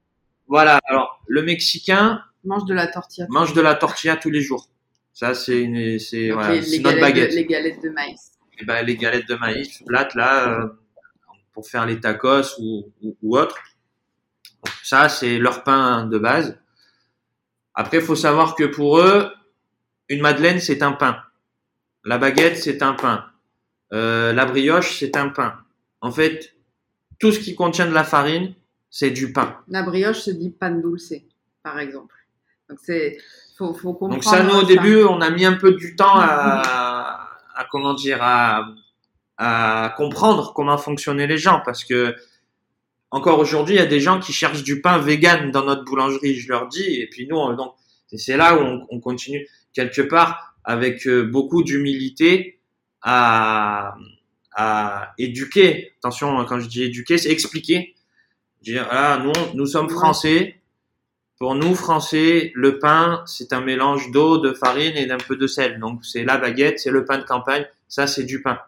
Voilà. Alors, le Mexicain mange de la tortilla. Mange de la tortilla tous les jours. Ça, c'est une, c'est voilà, notre baguette. les galettes de maïs. Et eh ben, les galettes de maïs, plates là, euh, pour faire les tacos ou, ou, ou autre. Ça, c'est leur pain de base. Après, il faut savoir que pour eux, une madeleine, c'est un pain. La baguette, c'est un pain. Euh, la brioche, c'est un pain. En fait, tout ce qui contient de la farine, c'est du pain. La brioche se dit pan dulce, par exemple. Donc c'est faut, faut comprendre. Donc ça, nous au début, on a mis un peu du temps à, à comment dire à, à comprendre comment fonctionnaient les gens parce que encore aujourd'hui, il y a des gens qui cherchent du pain vegan dans notre boulangerie. Je leur dis et puis nous, on, donc c'est là où on, on, continue quelque part avec euh, beaucoup d'humilité à à éduquer. Attention, quand je dis éduquer, c'est expliquer. Dire, ah, nous, nous sommes français. Pour nous, français, le pain, c'est un mélange d'eau, de farine et d'un peu de sel. Donc, c'est la baguette, c'est le pain de campagne. Ça, c'est du pain.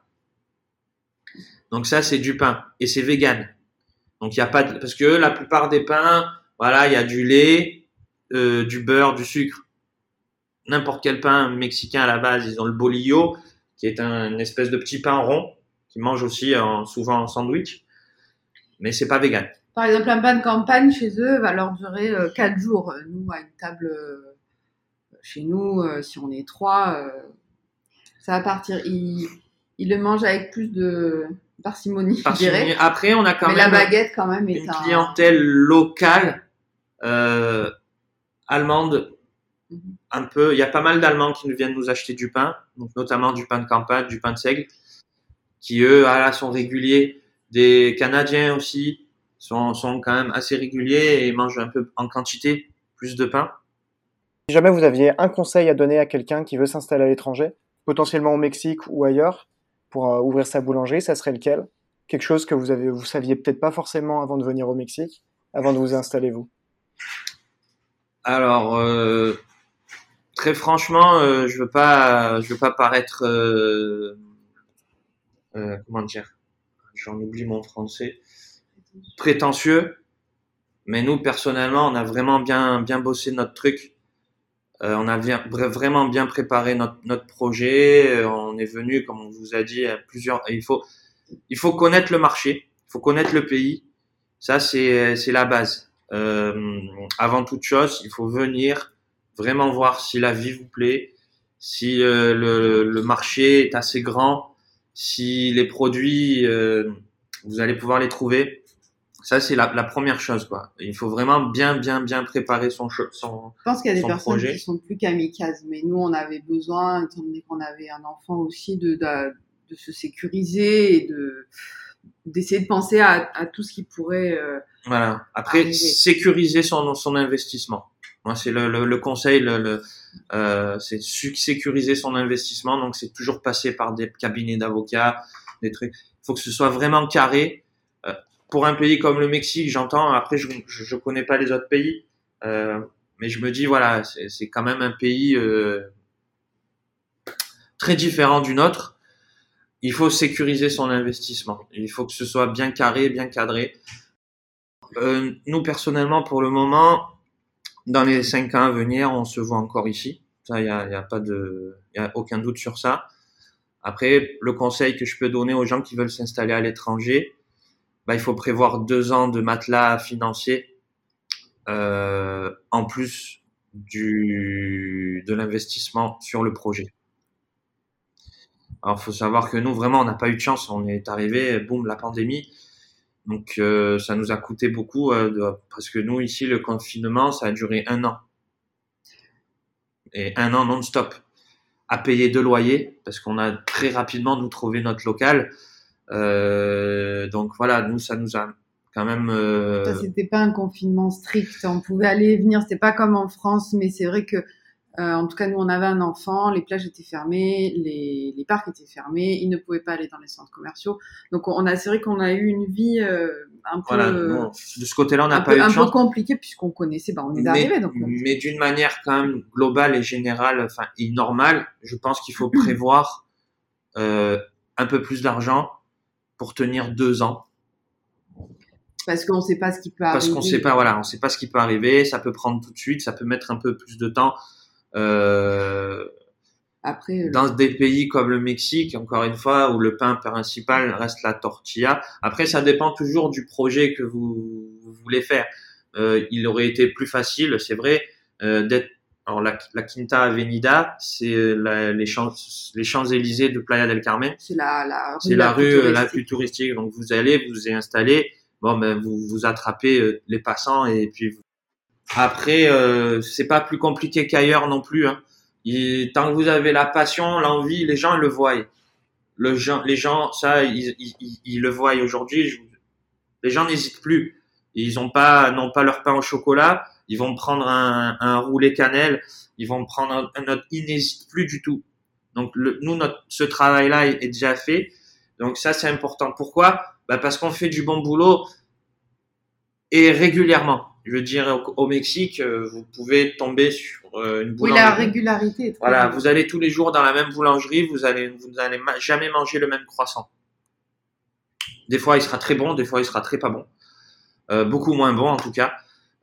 Donc, ça, c'est du pain. Et c'est vegan. Donc, il y a pas de, parce que la plupart des pains, voilà, il y a du lait, euh, du beurre, du sucre. N'importe quel pain mexicain à la base, ils ont le bolillo, qui est un une espèce de petit pain rond qui mangent aussi en, souvent en sandwich, mais c'est pas vegan. Par exemple, un pain de campagne chez eux va leur durer 4 euh, jours. Nous, à une table euh, chez nous, euh, si on est trois, ça va partir. Ils, ils, le mangent avec plus de parcimonie, je dirais. Après, on a quand mais même la baguette quand même une clientèle locale allemande. Mhm. Un peu, il y a pas mal d'Allemands qui viennent nous acheter du pain, donc notamment du pain de campagne, du pain de seigle qui eux ah sont réguliers. Des Canadiens aussi sont, sont quand même assez réguliers et mangent un peu en quantité plus de pain. Si jamais vous aviez un conseil à donner à quelqu'un qui veut s'installer à l'étranger, potentiellement au Mexique ou ailleurs, pour euh, ouvrir sa boulangerie, ça serait lequel? Quelque chose que vous avez, vous saviez peut-être pas forcément avant de venir au Mexique, avant de vous installer vous? Alors, euh, très franchement, euh, je veux pas, je veux pas paraître euh, comment dire, j'en oublie mon français, prétentieux. Mais nous, personnellement, on a vraiment bien, bien bossé notre truc. Euh, on a bien, vraiment bien préparé notre, notre projet. Euh, on est venu, comme on vous a dit, à plusieurs. Il faut, il faut connaître le marché, il faut connaître le pays. Ça, c'est, c'est la base. euh, avant toute chose, il faut venir vraiment voir si la vie vous plaît, si euh, le, le, marché est assez grand, si les produits, euh, vous allez pouvoir les trouver. Ça, c'est la, la, première chose. Quoi. Il faut vraiment bien, bien, bien préparer son, son Je pense qu'il y a des personnes projet. qui sont plus kamikazes, mais nous, on avait besoin, étant donné qu'on avait un enfant aussi, de, de, de se sécuriser et de d'essayer de penser à, à, tout ce qui pourrait. Euh, voilà. Après, arriver. sécuriser son, son investissement. Moi, c'est le, le, conseil, euh, c'est sécuriser son investissement. Donc, c'est toujours passer par des cabinets d'avocats, des trucs. Il faut que ce soit vraiment carré. Euh, pour un pays comme le Mexique, j'entends. Après, je, je, je connais pas les autres pays, euh, mais je me dis voilà, c'est quand même un pays très différent du nôtre il faut sécuriser son investissement. Il faut que ce soit bien carré, bien cadré. Nous, personnellement, pour le moment, dans les cinq ans à venir, on se voit encore ici. Il y a, pas de, aucun doute sur ça. Après, le conseil que je peux donner aux gens qui veulent s'installer à l'étranger, bah, il faut prévoir deux ans de matelas financier euh, en plus de l'investissement sur le projet. Alors, faut savoir que nous, vraiment, on n'a pas eu de chance. On est arrivé, boum, la pandémie. Donc, euh, ça nous a coûté beaucoup euh, parce que nous, ici, le confinement, ça a duré un an. Et un an non-stop. À payer deux loyers, parce qu'on a très rapidement nous trouvé notre local. Euh, donc voilà, nous, ça nous a quand même. Euh... Ça, c'était pas un confinement strict. On pouvait aller et venir. C'était pas comme en France, mais c'est vrai que euh, en tout cas, nous, on avait un enfant, les plages étaient fermées, les, les, parcs étaient fermés, ils ne pouvaient pas aller dans les centres commerciaux. Donc, on a, c'est vrai qu'on a eu une vie euh, un peu. Voilà, de ce côté-là, on n'a pas peu, eu de un chance. peu compliqué puisqu'on connaissait, bah, on est arrivé. Donc, mais d'une manière quand même globale et générale, enfin, et normale, je pense qu'il faut prévoir euh, un peu plus d'argent pour tenir deux ans. Parce qu'on ne sait pas ce qui peut arriver. Parce qu'on sait pas, voilà, on sait pas ce qui peut arriver. Ça peut prendre tout de suite, ça peut mettre un peu plus de temps. Euh, Après, dans des pays comme le Mexique, encore une fois, où le pain principal reste la tortilla. Après, ça dépend toujours du projet que vous, vous voulez faire. Euh, il aurait été plus facile, c'est vrai, euh, d'être. Alors la, la, Quinta Avenida, c'est les champs les Champs Élysées de Playa del Carmen. C'est la, la c'est la, rue euh, la plus touristique. Donc vous allez, vous vous installez. Bon ben vous vous attrapez euh, les passants et puis vous après, euh, c'est pas plus compliqué qu'ailleurs non plus. Hein. Tant que vous avez la passion, l'envie, les gens le voient. Les gens, ça, ils, le voient aujourd'hui. Les gens n'hésitent plus. Ils ont pas, n'ont pas leur pain au chocolat. Ils vont prendre un, roulé cannelle. Ils vont prendre un, autre. Ils n'hésitent plus du tout. Donc nous, ce travail-là est, est déjà fait. Donc ça, c'est important. Pourquoi? Bah Parce qu'on fait du bon boulot et régulièrement je veux dire, au, au Mexique, euh, vous pouvez tomber sur euh, une boulangerie. Oui, la régularité. Est voilà, bien. vous allez tous les jours dans la même boulangerie, vous allez, vous n'allez jamais manger le même croissant. Des fois, il sera très bon, des fois, il sera très pas bon. Euh, beaucoup moins bon, en tout cas.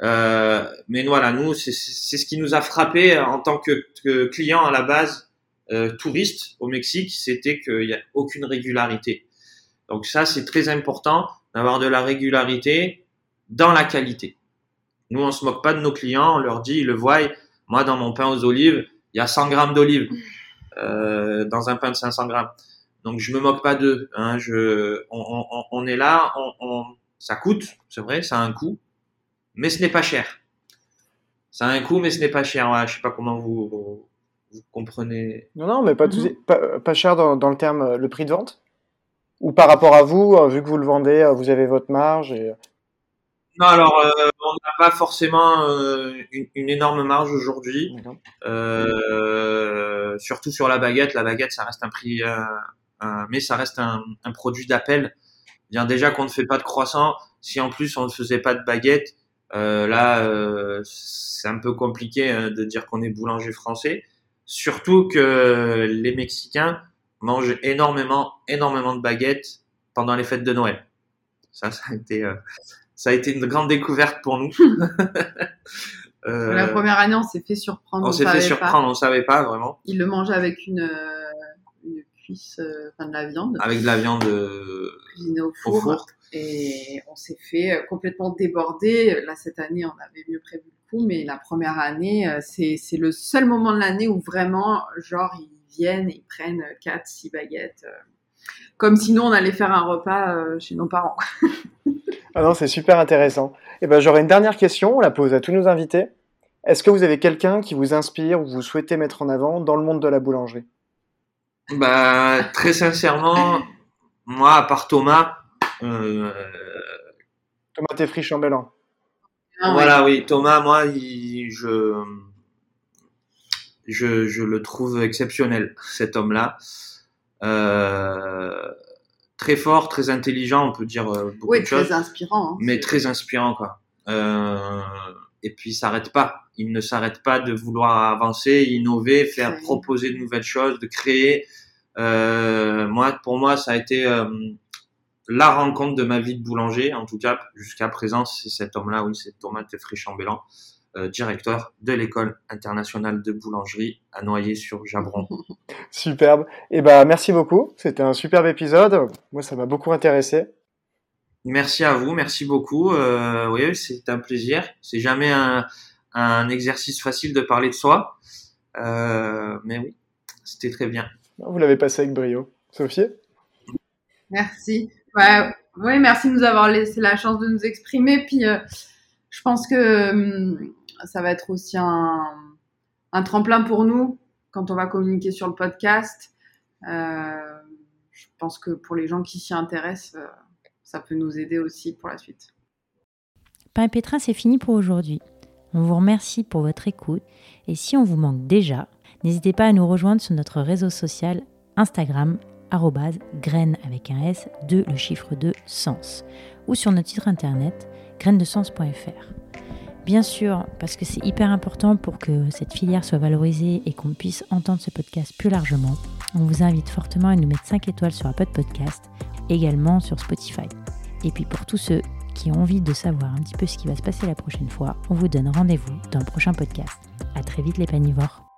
Euh, mais voilà, nous, c'est ce qui nous a frappé en tant que, que client à la base, euh, touriste au Mexique, c'était qu'il n'y a aucune régularité. Donc ça, c'est très important d'avoir de la régularité dans la qualité. Nous, on se moque pas de nos clients, on leur dit, ils le voient. Moi, dans mon pain aux olives, il y a 100 grammes d'olives euh, dans un pain de 500 grammes. Donc, je me moque pas d'eux. Hein, je, on, on, on, est là, on, on ça coûte, c'est vrai, ça a un coût, mais ce n'est pas cher. Ça a un coût, mais ce n'est pas cher. Ouais, je sais pas comment vous, vous, vous comprenez. Non, non, mais pas, tout, pas, pas cher dans, dans, le terme le prix de vente? Ou par rapport à vous, vu que vous le vendez, vous avez votre marge et non, alors euh, on n'a pas forcément euh, une, une, énorme marge aujourd'hui, euh, surtout sur la baguette. La baguette, ça reste un prix, euh, un, mais ça reste un, un produit d'appel. Bien déjà qu'on ne fait pas de croissant, si en plus on ne faisait pas de baguette, là c'est un peu compliqué de dire qu'on est boulanger français. Surtout que les Mexicains mangent énormément, énormément de baguettes pendant les fêtes de Noël. Ça, ça a été ça a été une grande découverte pour nous. euh, la première année, on s'est fait surprendre. On, on s'est fait surprendre, pas. on savait pas vraiment. Il le mangeait avec une, une cuisse, euh, enfin de la viande. Avec de la viande cuisinée au four. Au four. Et on s'est fait euh, complètement déborder. Là, cette année, on avait mieux prévu le coup, mais la première année, euh, c'est le seul moment de l'année où vraiment, genre, ils viennent ils prennent 4, 6 baguettes. Euh, comme sinon, on allait faire un repas chez nos parents. ah non, c'est super intéressant. Et eh ben, j'aurais une dernière question, on la pose à tous nos invités. Est-ce que vous avez quelqu'un qui vous inspire ou vous souhaitez mettre en avant dans le monde de la boulangerie? Bah, très sincèrement, moi, à part Thomas, euh, Thomas Teffry Chambellan. Ah voilà, oui, Thomas, moi, je, je, je, le trouve exceptionnel, cet homme-là. Euh, très fort, très intelligent, on peut dire euh, beaucoup de choses. très inspirant. Hein. mais très inspirant, quoi. Euh, et puis, il s'arrête pas. Il ne s'arrête pas de vouloir avancer, innover, faire proposer de nouvelles choses, de créer. Moi, pour moi, ça a été la rencontre de ma vie de boulanger, en tout cas jusqu'à présent, c'est cet homme-là, oui, c'est Thomas Teffry-Chambellan, euh, directeur de l'école internationale de boulangerie à Noyer-sur-Jabron. Superbe. Et eh ben, merci beaucoup. C'était un superbe épisode. Moi, ça m'a beaucoup intéressé. Merci à vous, merci beaucoup. Euh, oui, c'est un plaisir. C'est jamais un, un, exercice facile de parler de soi, euh, mais oui, c'était très bien. Vous l'avez passé avec brio, Sophie? Merci. Ouais, oui, merci de nous avoir laissé la chance de nous exprimer. Puis, euh, je pense que hum, ça va être aussi un, tremplin pour nous quand on va communiquer sur le podcast. Euh, je pense que pour les gens qui s'y intéressent, euh, ça peut nous aider aussi pour la suite. Pain et Pétrin, c'est fini pour aujourd'hui. On vous remercie pour votre écoute et si on vous manque déjà, n'hésitez pas à nous rejoindre sur notre réseau social Instagram graine avec un S le chiffre de sens ou sur notre site internet grainesdesens.fr. Bien sûr, parce que c'est hyper important pour que cette filière soit valorisée et qu'on puisse entendre ce podcast plus largement, on vous invite fortement à nous mettre 5 étoiles sur Apple Podcast, également sur Spotify. Et puis pour tous ceux qui ont envie de savoir un petit peu ce qui va se passer la prochaine fois, on vous donne rendez-vous dans le prochain podcast. À très vite les panivores.